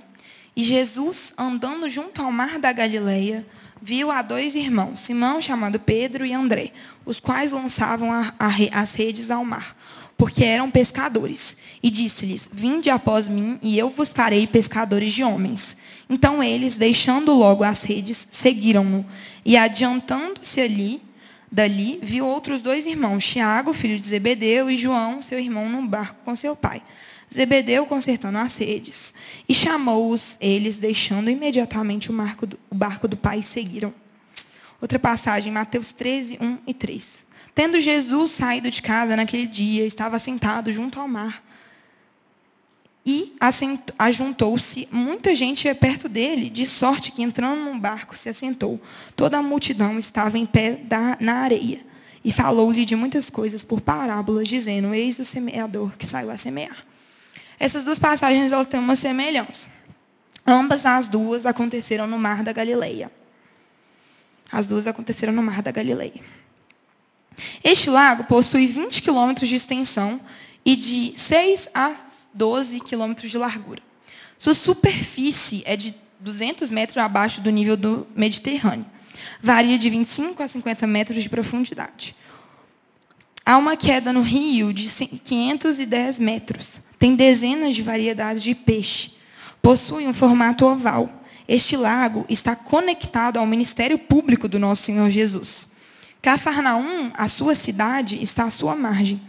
E Jesus, andando junto ao mar da Galileia, viu a dois irmãos, Simão, chamado Pedro, e André, os quais lançavam a, a, as redes ao mar, porque eram pescadores. E disse-lhes: Vinde após mim, e eu vos farei pescadores de homens. Então eles, deixando logo as redes, seguiram-no. E adiantando-se ali, dali, viu outros dois irmãos, Tiago, filho de Zebedeu, e João, seu irmão, num barco com seu pai. Zebedeu consertando as redes. E chamou-os, eles, deixando imediatamente o, do, o barco do pai, e seguiram. Outra passagem, Mateus 13, 1 e 3. Tendo Jesus saído de casa naquele dia, estava sentado junto ao mar. E ajuntou-se muita gente perto dele, de sorte que, entrando num barco, se assentou. Toda a multidão estava em pé da, na areia. E falou-lhe de muitas coisas por parábolas, dizendo: Eis o semeador que saiu a semear. Essas duas passagens elas têm uma semelhança. Ambas as duas aconteceram no Mar da Galileia. As duas aconteceram no Mar da Galileia. Este lago possui 20 quilômetros de extensão e de 6 a 12 quilômetros de largura. Sua superfície é de 200 metros abaixo do nível do Mediterrâneo. Varia de 25 a 50 metros de profundidade. Há uma queda no rio de 510 metros. Tem dezenas de variedades de peixe. Possui um formato oval. Este lago está conectado ao ministério público do nosso Senhor Jesus. Cafarnaum, a sua cidade, está à sua margem.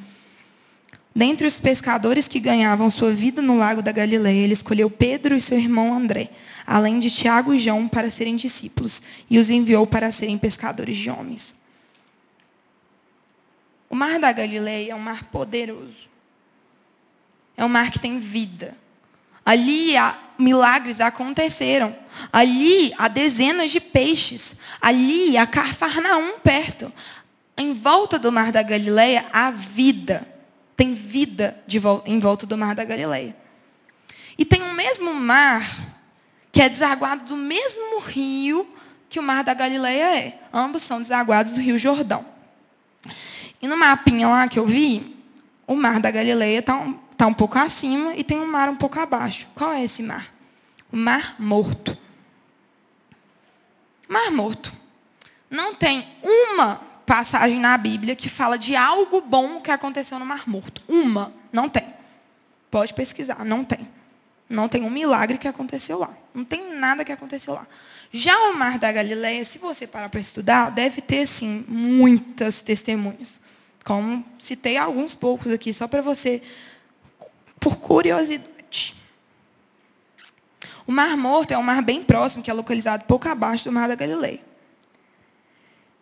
Dentre os pescadores que ganhavam sua vida no lago da Galileia, ele escolheu Pedro e seu irmão André, além de Tiago e João, para serem discípulos, e os enviou para serem pescadores de homens. O mar da Galileia é um mar poderoso. É um mar que tem vida. Ali há, milagres aconteceram. Ali há dezenas de peixes. Ali há Carfarnaum perto. Em volta do mar da Galileia há vida. Tem vida volta, em volta do mar da Galileia. E tem um mesmo mar que é desaguado do mesmo rio que o mar da Galileia é. Ambos são desaguados do rio Jordão. E no mapinha lá que eu vi, o mar da Galileia está um, tá um pouco acima e tem um mar um pouco abaixo. Qual é esse mar? O Mar Morto. Mar Morto. Não tem uma passagem na Bíblia que fala de algo bom que aconteceu no Mar Morto. Uma. Não tem. Pode pesquisar. Não tem. Não tem um milagre que aconteceu lá. Não tem nada que aconteceu lá. Já o Mar da Galileia, se você parar para estudar, deve ter, sim, muitas testemunhas. Como citei alguns poucos aqui, só para você, por curiosidade. O Mar Morto é um mar bem próximo, que é localizado pouco abaixo do Mar da Galileia.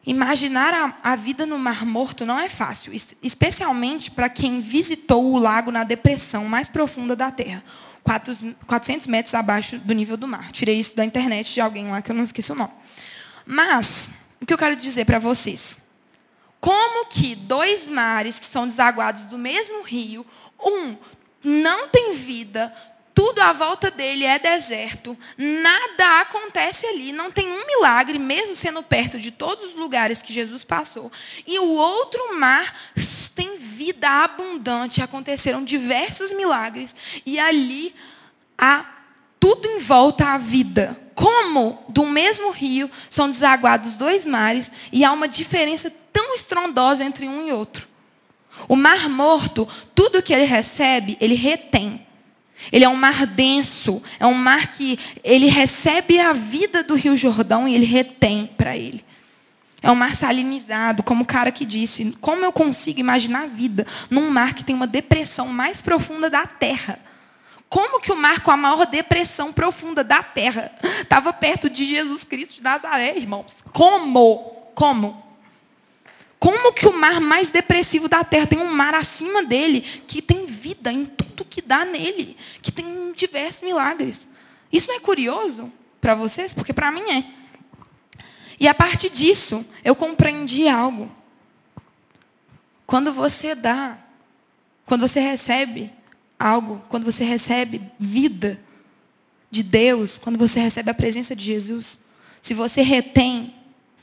Imaginar a, a, vida no Mar Morto não é fácil, especialmente para quem visitou o lago na depressão mais profunda da Terra, 400 metros abaixo do nível do mar. Tirei isso da internet de alguém lá que eu não esqueci o nome. Mas, o que eu quero dizer para vocês? Como que dois mares que são desaguados do mesmo rio, um não tem vida, tudo à volta dele é deserto, nada acontece ali, não tem um milagre, mesmo sendo perto de todos os lugares que Jesus passou. E o outro mar tem vida abundante, aconteceram diversos milagres, e ali há tudo em volta à vida. Como do mesmo rio são desaguados dois mares e há uma diferença tão estrondosa entre um e outro. O mar morto, tudo que ele recebe, ele retém. Ele é um mar denso, é um mar que ele recebe a vida do Rio Jordão e ele retém para ele. É um mar salinizado, como o cara que disse, como eu consigo imaginar a vida num mar que tem uma depressão mais profunda da terra? Como que o mar com a maior depressão profunda da terra estava perto de Jesus Cristo de Nazaré, irmãos? Como? Como? Como que o mar mais depressivo da terra tem um mar acima dele que tem vida em tudo que dá nele, que tem diversos milagres. Isso não é curioso para vocês? Porque para mim é. E a partir disso, eu compreendi algo. Quando você dá, quando você recebe algo, quando você recebe vida de Deus, quando você recebe a presença de Jesus, se você retém,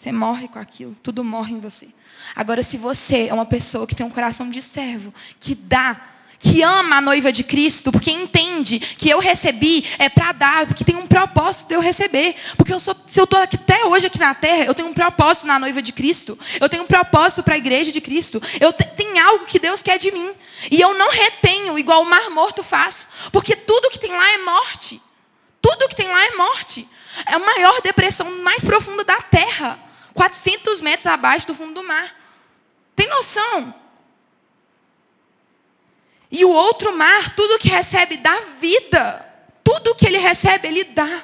você morre com aquilo, tudo morre em você. Agora, se você é uma pessoa que tem um coração de servo, que dá, que ama a noiva de Cristo, porque entende que eu recebi é para dar, porque tem um propósito de eu receber. Porque eu sou, se eu estou até hoje aqui na terra, eu tenho um propósito na noiva de Cristo. Eu tenho um propósito para a igreja de Cristo. Eu te, algo que Deus quer de mim. E eu não retenho igual o mar morto faz. Porque tudo que tem lá é morte. Tudo que tem lá é morte. É a maior depressão mais profunda da terra. 400 metros abaixo do fundo do mar. Tem noção? E o outro mar, tudo que recebe dá vida. Tudo que ele recebe, ele dá.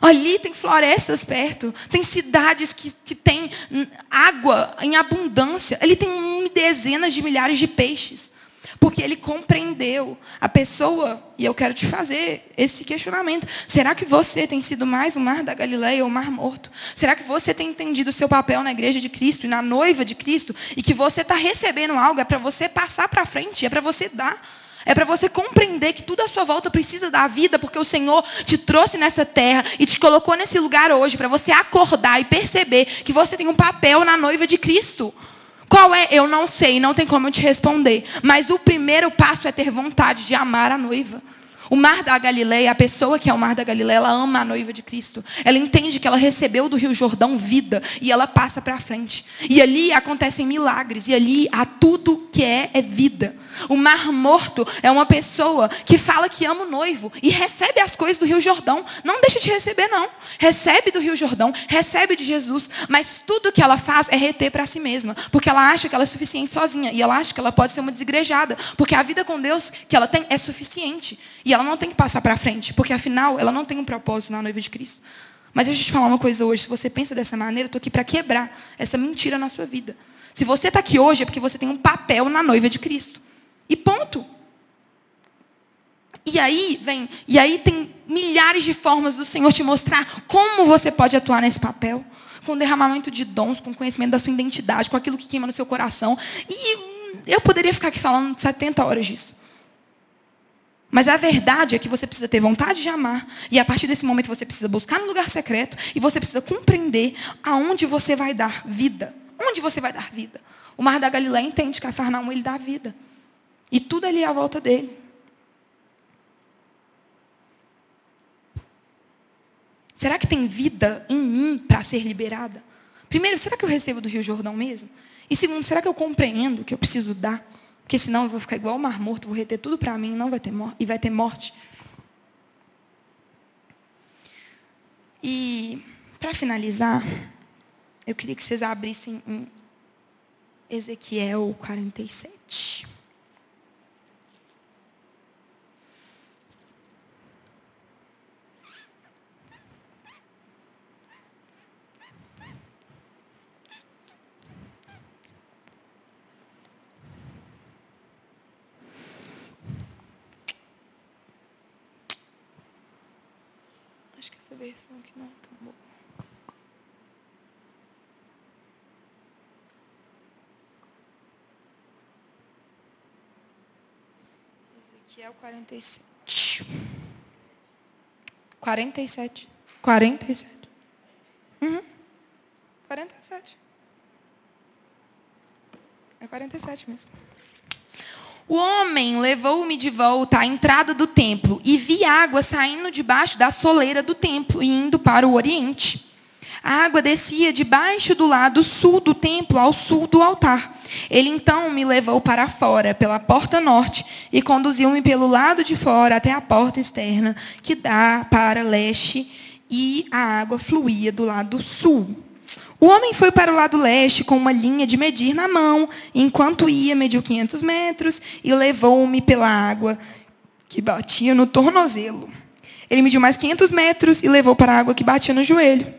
Ali tem florestas perto, tem cidades que, que têm água em abundância. Ele tem dezenas de milhares de peixes. Porque ele compreendeu a pessoa, e eu quero te fazer esse questionamento. Será que você tem sido mais o mar da Galileia ou o mar morto? Será que você tem entendido o seu papel na igreja de Cristo e na noiva de Cristo? E que você está recebendo algo, é para você passar para frente, é para você dar. É para você compreender que tudo à sua volta precisa da vida, porque o Senhor te trouxe nessa terra e te colocou nesse lugar hoje, para você acordar e perceber que você tem um papel na noiva de Cristo. Qual é? Eu não sei, não tem como eu te responder. Mas o primeiro passo é ter vontade de amar a noiva. O mar da Galileia, a pessoa que é o mar da Galileia, ela ama a noiva de Cristo. Ela entende que ela recebeu do Rio Jordão vida e ela passa para frente. E ali acontecem milagres e ali há tudo que é é vida. O mar morto é uma pessoa que fala que ama o noivo e recebe as coisas do Rio Jordão. Não deixa de receber, não. Recebe do Rio Jordão, recebe de Jesus. Mas tudo que ela faz é reter para si mesma. Porque ela acha que ela é suficiente sozinha. E ela acha que ela pode ser uma desigrejada. Porque a vida com Deus que ela tem é suficiente. E ela não tem que passar para frente. Porque afinal, ela não tem um propósito na noiva de Cristo. Mas deixa eu te falar uma coisa hoje. Se você pensa dessa maneira, eu estou aqui para quebrar essa mentira na sua vida. Se você está aqui hoje é porque você tem um papel na noiva de Cristo. E ponto. E aí vem, e aí tem milhares de formas do Senhor te mostrar como você pode atuar nesse papel, com derramamento de dons, com conhecimento da sua identidade, com aquilo que queima no seu coração. E eu poderia ficar aqui falando 70 horas disso. Mas a verdade é que você precisa ter vontade de amar. E a partir desse momento você precisa buscar no lugar secreto. E você precisa compreender aonde você vai dar vida. Onde você vai dar vida? O mar da Galileia entende que a Farnaum ele dá vida. E tudo ali à volta dele. Será que tem vida em mim para ser liberada? Primeiro, será que eu recebo do Rio Jordão mesmo? E segundo, será que eu compreendo que eu preciso dar? Porque senão eu vou ficar igual o mar morto, vou reter tudo para mim não vai ter e vai ter morte. E para finalizar, eu queria que vocês abrissem em Ezequiel 47. Versão que não é tão boa. Ezequiel 47. 47. 47. Uhum. 47. É 47 mesmo. O homem levou-me de volta à entrada do templo e vi água saindo debaixo da soleira do templo e indo para o oriente. A água descia debaixo do lado sul do templo ao sul do altar. Ele então me levou para fora, pela porta norte, e conduziu-me pelo lado de fora até a porta externa, que dá para leste, e a água fluía do lado sul. O homem foi para o lado leste com uma linha de medir na mão. Enquanto ia, mediu 500 metros e levou-me pela água que batia no tornozelo. Ele mediu mais 500 metros e levou para a água que batia no joelho.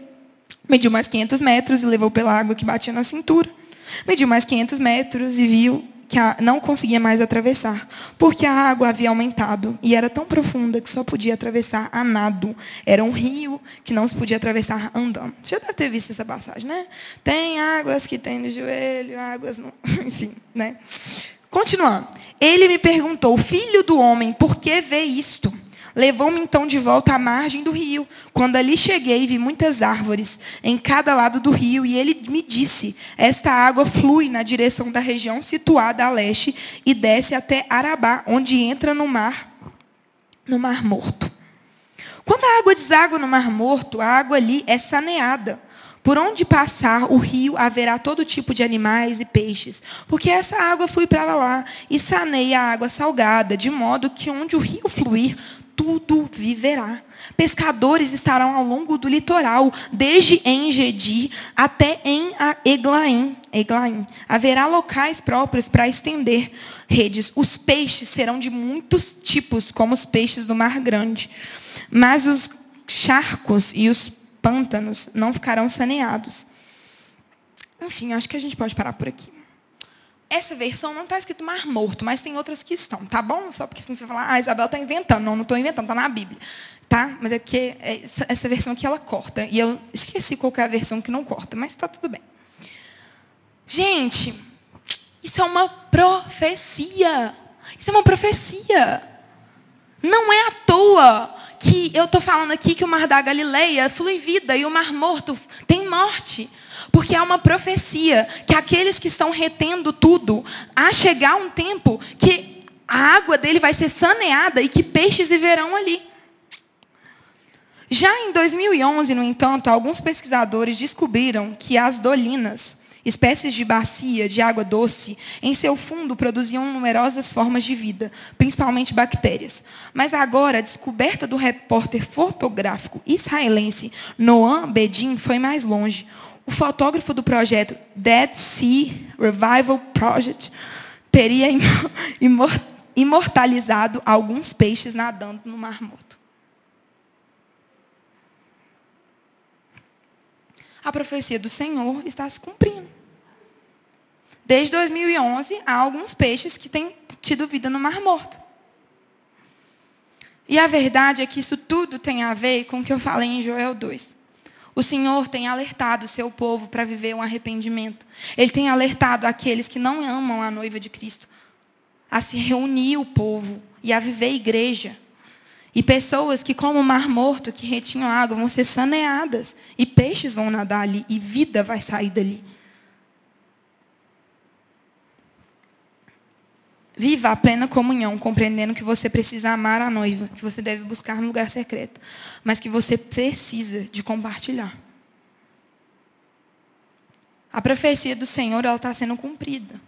Mediu mais 500 metros e levou pela água que batia na cintura. Mediu mais 500 metros e viu que a, não conseguia mais atravessar, porque a água havia aumentado e era tão profunda que só podia atravessar a nado. Era um rio que não se podia atravessar andando. Já deve ter visto essa passagem, né? Tem águas que tem no joelho, águas no... Enfim, né? Continuando. Ele me perguntou, filho do homem, por que vê isto? Levou-me então de volta à margem do rio. Quando ali cheguei, vi muitas árvores em cada lado do rio, e ele me disse: Esta água flui na direção da região situada a leste e desce até Arabá, onde entra no mar, no Mar Morto. Quando a água deságua no Mar Morto, a água ali é saneada. Por onde passar o rio haverá todo tipo de animais e peixes, porque essa água flui para lá e saneia a água salgada, de modo que onde o rio fluir, tudo viverá. Pescadores estarão ao longo do litoral, desde Engedi até em Eglaim. Eglaim. Haverá locais próprios para estender redes. Os peixes serão de muitos tipos, como os peixes do Mar Grande. Mas os charcos e os pântanos não ficarão saneados. Enfim, acho que a gente pode parar por aqui. Essa versão não está escrito Mar Morto, mas tem outras que estão, tá bom? Só porque senão você vai falar, ah, Isabel está inventando. Não, não estou inventando, está na Bíblia. Tá? Mas é porque essa, versão aqui ela corta. E eu esqueci qual é a versão que não corta, mas está tudo bem. Gente, isso é uma profecia. Isso é uma profecia. Não é à toa que eu estou falando aqui que o mar da Galileia flui vida e o mar morto tem morte. Porque há uma profecia que aqueles que estão retendo tudo, a chegar um tempo que a água dele vai ser saneada e que peixes viverão ali. Já em 2011, no entanto, alguns pesquisadores descobriram que as dolinas, espécies de bacia de água doce, em seu fundo produziam numerosas formas de vida, principalmente bactérias. Mas agora, a descoberta do repórter fotográfico israelense Noam Bedin foi mais longe. O fotógrafo do projeto Dead Sea Revival Project teria imortalizado alguns peixes nadando no Mar Morto. A profecia do Senhor está se cumprindo. Desde 2011, há alguns peixes que têm tido vida no Mar Morto. E a verdade é que isso tudo tem a ver com o que eu falei em Joel 2. O Senhor tem alertado o seu povo para viver um arrependimento. Ele tem alertado aqueles que não amam a noiva de Cristo a se reunir o povo e a viver igreja. E pessoas que, como o mar morto, que retinham água, vão ser saneadas. E peixes vão nadar ali. E vida vai sair dali. Viva a plena comunhão, compreendendo que você precisa amar a noiva, que você deve buscar no lugar secreto, mas que você precisa de compartilhar. A profecia do Senhor está sendo cumprida.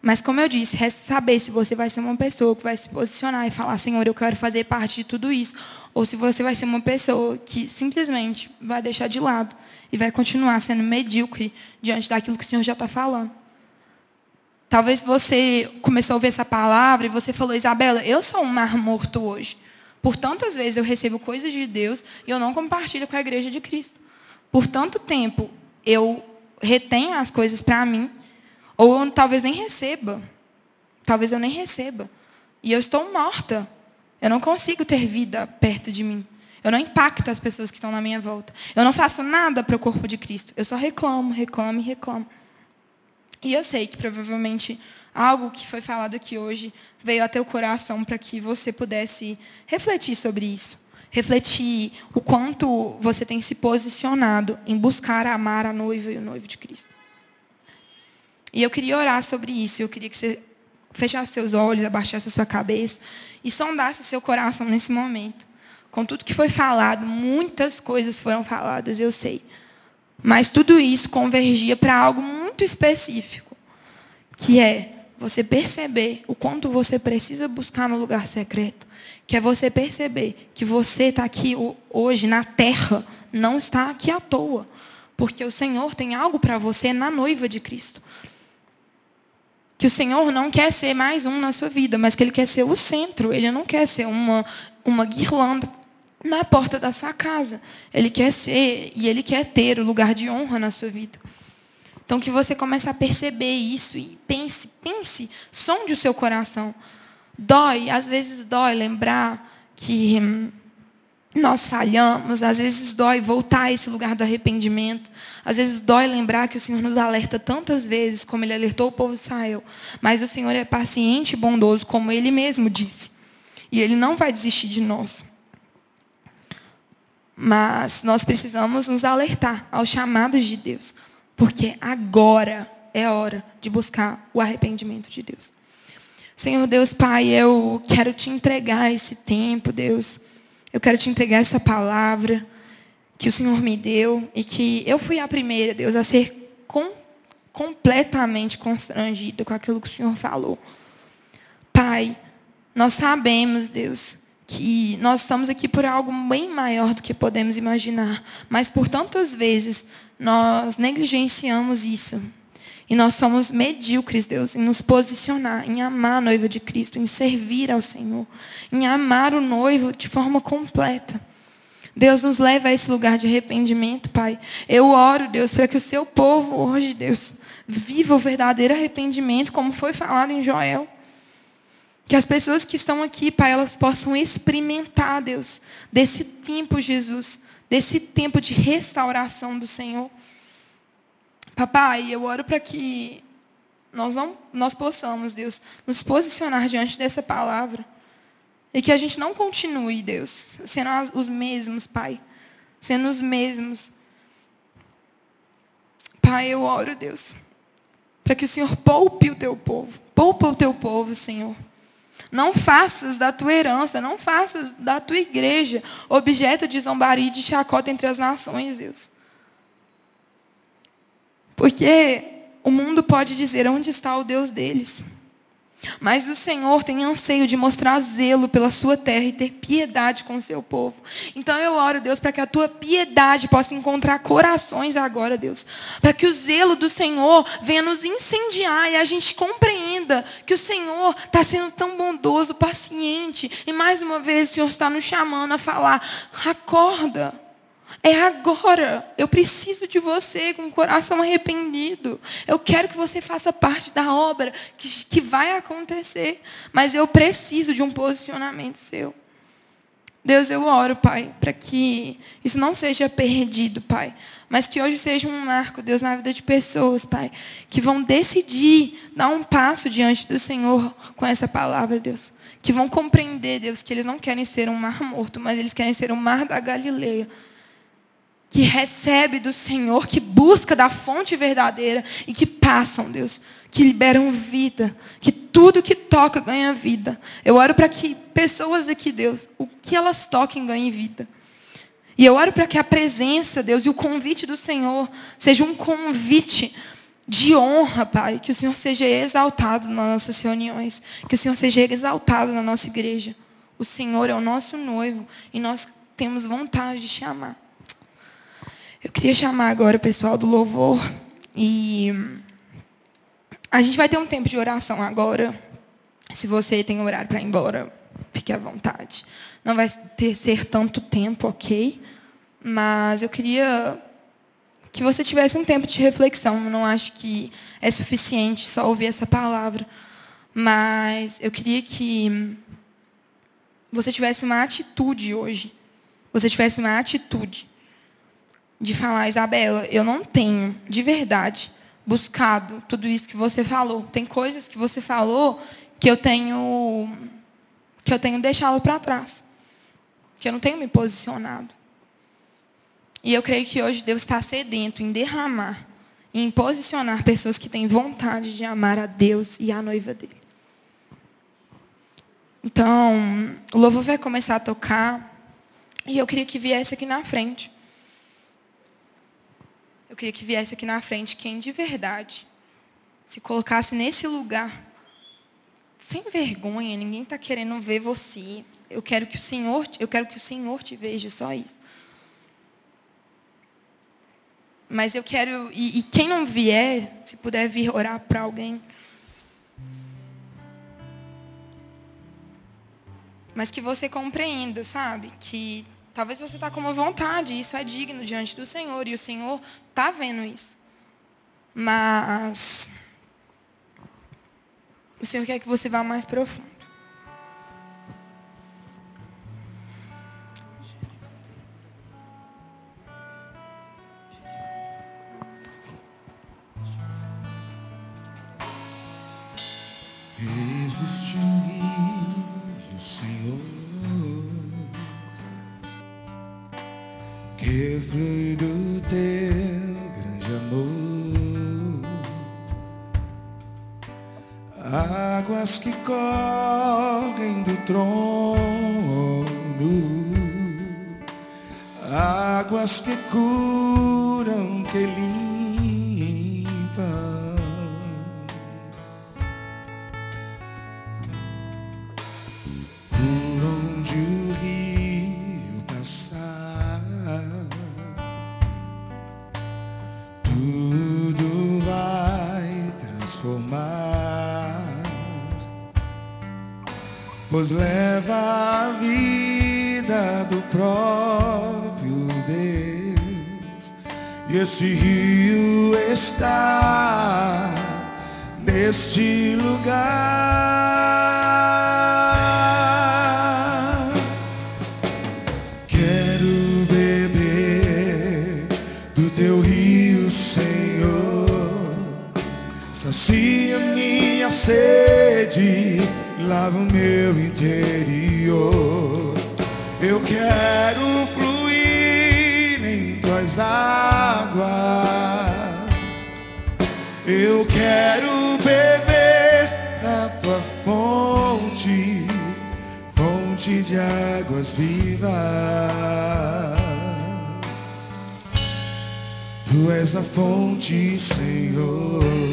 Mas como eu disse, resta saber se você vai ser uma pessoa que vai se posicionar e falar, Senhor, eu quero fazer parte de tudo isso. Ou se você vai ser uma pessoa que simplesmente vai deixar de lado e vai continuar sendo medíocre diante daquilo que o Senhor já está falando. Talvez você começou a ouvir essa palavra e você falou, Isabela, eu sou um mar morto hoje. Por tantas vezes eu recebo coisas de Deus e eu não compartilho com a igreja de Cristo. Por tanto tempo eu retenho as coisas para mim, ou eu talvez nem receba. Talvez eu nem receba. E eu estou morta. Eu não consigo ter vida perto de mim. Eu não impacto as pessoas que estão na minha volta. Eu não faço nada para o corpo de Cristo. Eu só reclamo, reclamo e reclamo. E eu sei que provavelmente algo que foi falado aqui hoje veio até o coração para que você pudesse refletir sobre isso. Refletir o quanto você tem se posicionado em buscar amar a noiva e o noivo de Cristo. E eu queria orar sobre isso. Eu queria que você fechasse seus olhos, abaixasse a sua cabeça e sondasse o seu coração nesse momento. Com tudo que foi falado, muitas coisas foram faladas, eu sei. Mas tudo isso convergia para algo muito específico, que é você perceber o quanto você precisa buscar no lugar secreto, que é você perceber que você está aqui hoje na terra, não está aqui à toa, porque o Senhor tem algo para você na noiva de Cristo. Que o Senhor não quer ser mais um na sua vida, mas que Ele quer ser o centro. Ele não quer ser uma, uma guirlanda na porta da sua casa. Ele quer ser e Ele quer ter o lugar de honra na sua vida. Então que você comece a perceber isso e pense, pense, sonde o seu coração. Dói, às vezes dói lembrar que hum, nós falhamos, às vezes dói voltar a esse lugar do arrependimento, às vezes dói lembrar que o Senhor nos alerta tantas vezes, como Ele alertou o povo de Israel, mas o Senhor é paciente e bondoso, como Ele mesmo disse, e Ele não vai desistir de nós. Mas nós precisamos nos alertar aos chamados de Deus, porque agora é hora de buscar o arrependimento de Deus. Senhor Deus Pai, eu quero te entregar esse tempo, Deus. Eu quero te entregar essa palavra que o Senhor me deu e que eu fui a primeira, Deus, a ser com, completamente constrangida com aquilo que o Senhor falou. Pai, nós sabemos, Deus, que nós estamos aqui por algo bem maior do que podemos imaginar, mas por tantas vezes nós negligenciamos isso. E nós somos medíocres, Deus, em nos posicionar, em amar a noiva de Cristo, em servir ao Senhor, em amar o noivo de forma completa. Deus nos leva a esse lugar de arrependimento, Pai. Eu oro, Deus, para que o seu povo hoje, Deus, viva o verdadeiro arrependimento, como foi falado em Joel. Que as pessoas que estão aqui, Pai, elas possam experimentar, Deus, desse tempo, Jesus, desse tempo de restauração do Senhor. Papai, eu oro para que nós, não, nós possamos, Deus, nos posicionar diante dessa palavra. E que a gente não continue, Deus, sendo os mesmos, Pai. Sendo os mesmos. Pai, eu oro, Deus, para que o Senhor poupe o teu povo. Poupa o teu povo, Senhor. Não faças da tua herança, não faças da tua igreja objeto de zombaria e de chacota entre as nações, Deus. Porque o mundo pode dizer onde está o Deus deles. Mas o Senhor tem anseio de mostrar zelo pela sua terra e ter piedade com o seu povo. Então eu oro, Deus, para que a tua piedade possa encontrar corações agora, Deus. Para que o zelo do Senhor venha nos incendiar e a gente compreenda que o Senhor está sendo tão bondoso, paciente. E mais uma vez o Senhor está nos chamando a falar: acorda. É agora. Eu preciso de você com o coração arrependido. Eu quero que você faça parte da obra que, que vai acontecer. Mas eu preciso de um posicionamento seu. Deus, eu oro, Pai, para que isso não seja perdido, Pai. Mas que hoje seja um marco, Deus, na vida de pessoas, Pai, que vão decidir dar um passo diante do Senhor com essa palavra, Deus. Que vão compreender, Deus, que eles não querem ser um mar morto, mas eles querem ser um mar da Galileia que recebe do Senhor, que busca da fonte verdadeira e que passam, Deus, que liberam vida, que tudo que toca ganha vida. Eu oro para que pessoas aqui, Deus, o que elas toquem ganhem vida. E eu oro para que a presença, Deus, e o convite do Senhor seja um convite de honra, Pai, que o Senhor seja exaltado nas nossas reuniões, que o Senhor seja exaltado na nossa igreja. O Senhor é o nosso noivo e nós temos vontade de chamar. Eu queria chamar agora o pessoal do louvor e a gente vai ter um tempo de oração agora. Se você tem horário para ir embora, fique à vontade. Não vai ter ser tanto tempo, ok? Mas eu queria que você tivesse um tempo de reflexão. Eu não acho que é suficiente só ouvir essa palavra. Mas eu queria que você tivesse uma atitude hoje. Você tivesse uma atitude de falar, Isabela, eu não tenho, de verdade, buscado tudo isso que você falou. Tem coisas que você falou que eu tenho que eu tenho deixado para trás. Que eu não tenho me posicionado. E eu creio que hoje Deus está sedento em derramar, em posicionar pessoas que têm vontade de amar a Deus e a noiva dele. Então, o louvor vai começar a tocar. E eu queria que viesse aqui na frente. Eu queria que viesse aqui na frente quem de verdade se colocasse nesse lugar, sem vergonha, ninguém está querendo ver você. Eu quero que o Senhor, eu quero que o Senhor te veja, só isso. Mas eu quero, e, e quem não vier, se puder vir orar para alguém. Mas que você compreenda, sabe? Que Talvez você está com uma vontade, isso é digno diante do Senhor, e o Senhor está vendo isso. Mas o Senhor quer que você vá mais profundo. Existe um que flui do teu grande amor. Águas que correm do trono, águas que curam, que limpam. Pois leva a vida do próprio Deus, e esse rio está neste lugar. Lava o meu interior. Eu quero fluir em tuas águas. Eu quero beber da tua fonte, fonte de águas vivas. Tu és a fonte, Senhor.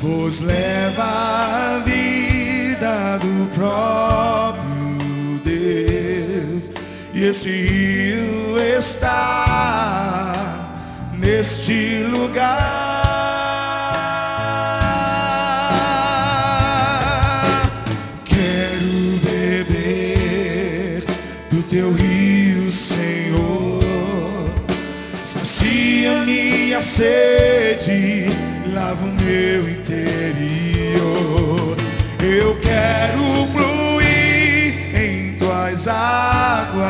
Pois leva a vida do próprio Deus, e esse rio está neste lugar. Teu rio, Senhor. Sacia minha sede, águas.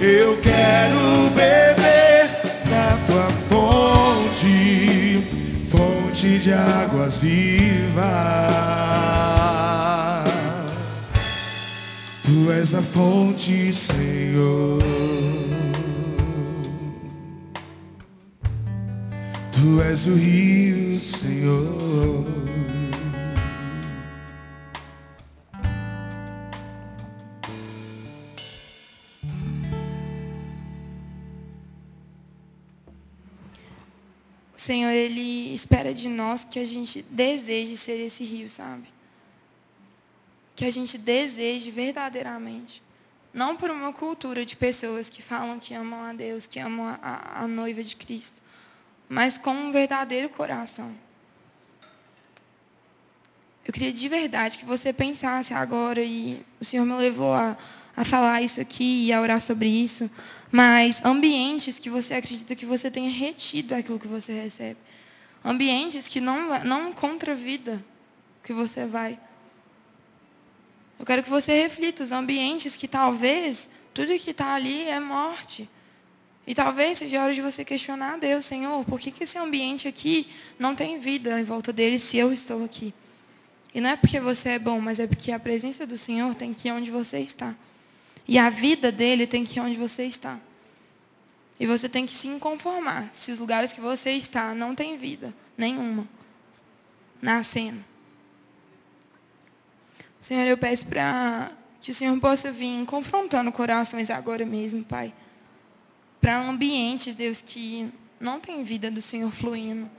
Eu quero beber da tua fonte, fonte de águas vivas. Tu és a fonte, Senhor. Tu és o rio, Senhor. Senhor, Ele espera de nós que a gente deseje ser esse rio, sabe? Que a gente deseje verdadeiramente. Não por uma cultura de pessoas que falam que amam a Deus, que amam a, a, a noiva de Cristo, mas com um verdadeiro coração. Eu queria de verdade que você pensasse agora, e o Senhor me levou a, a falar isso aqui e a orar sobre isso, mas ambientes que você acredita que você tenha retido aquilo que você recebe. Ambientes que não, não contra a vida que você vai. Eu quero que você reflita os ambientes que talvez tudo que está ali é morte. E talvez seja hora de você questionar a Deus, Senhor, por que, que esse ambiente aqui não tem vida em volta dele se eu estou aqui? E não é porque você é bom, mas é porque a presença do Senhor tem que ir onde você está. E a vida dele tem que ir onde você está. E você tem que se conformar se os lugares que você está não tem vida nenhuma nascendo. Senhor, eu peço para que o Senhor possa vir confrontando corações agora mesmo, Pai. Para ambientes, Deus, que não tem vida do Senhor fluindo.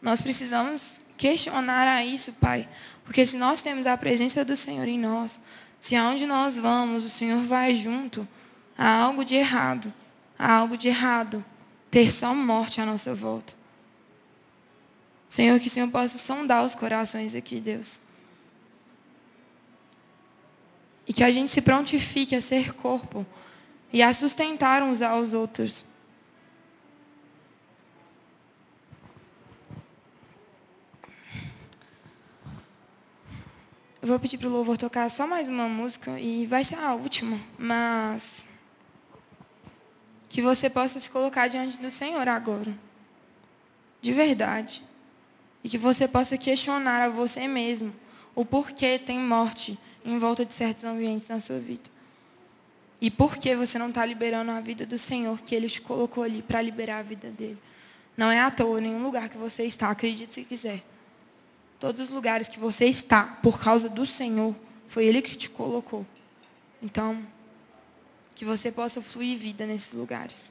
Nós precisamos questionar a isso, Pai. Porque se nós temos a presença do Senhor em nós, se aonde nós vamos, o Senhor vai junto, há algo de errado. Há algo de errado. Ter só morte à nossa volta. Senhor, que o Senhor possa sondar os corações aqui, Deus. E que a gente se prontifique a ser corpo e a sustentar uns aos outros. Vou pedir para o louvor tocar só mais uma música e vai ser a última, mas que você possa se colocar diante do Senhor agora. De verdade. E que você possa questionar a você mesmo o porquê tem morte em volta de certos ambientes na sua vida. E por que você não está liberando a vida do Senhor que Ele te colocou ali para liberar a vida dele. Não é à toa nenhum lugar que você está, acredite se quiser. Todos os lugares que você está, por causa do Senhor, foi Ele que te colocou. Então, que você possa fluir vida nesses lugares.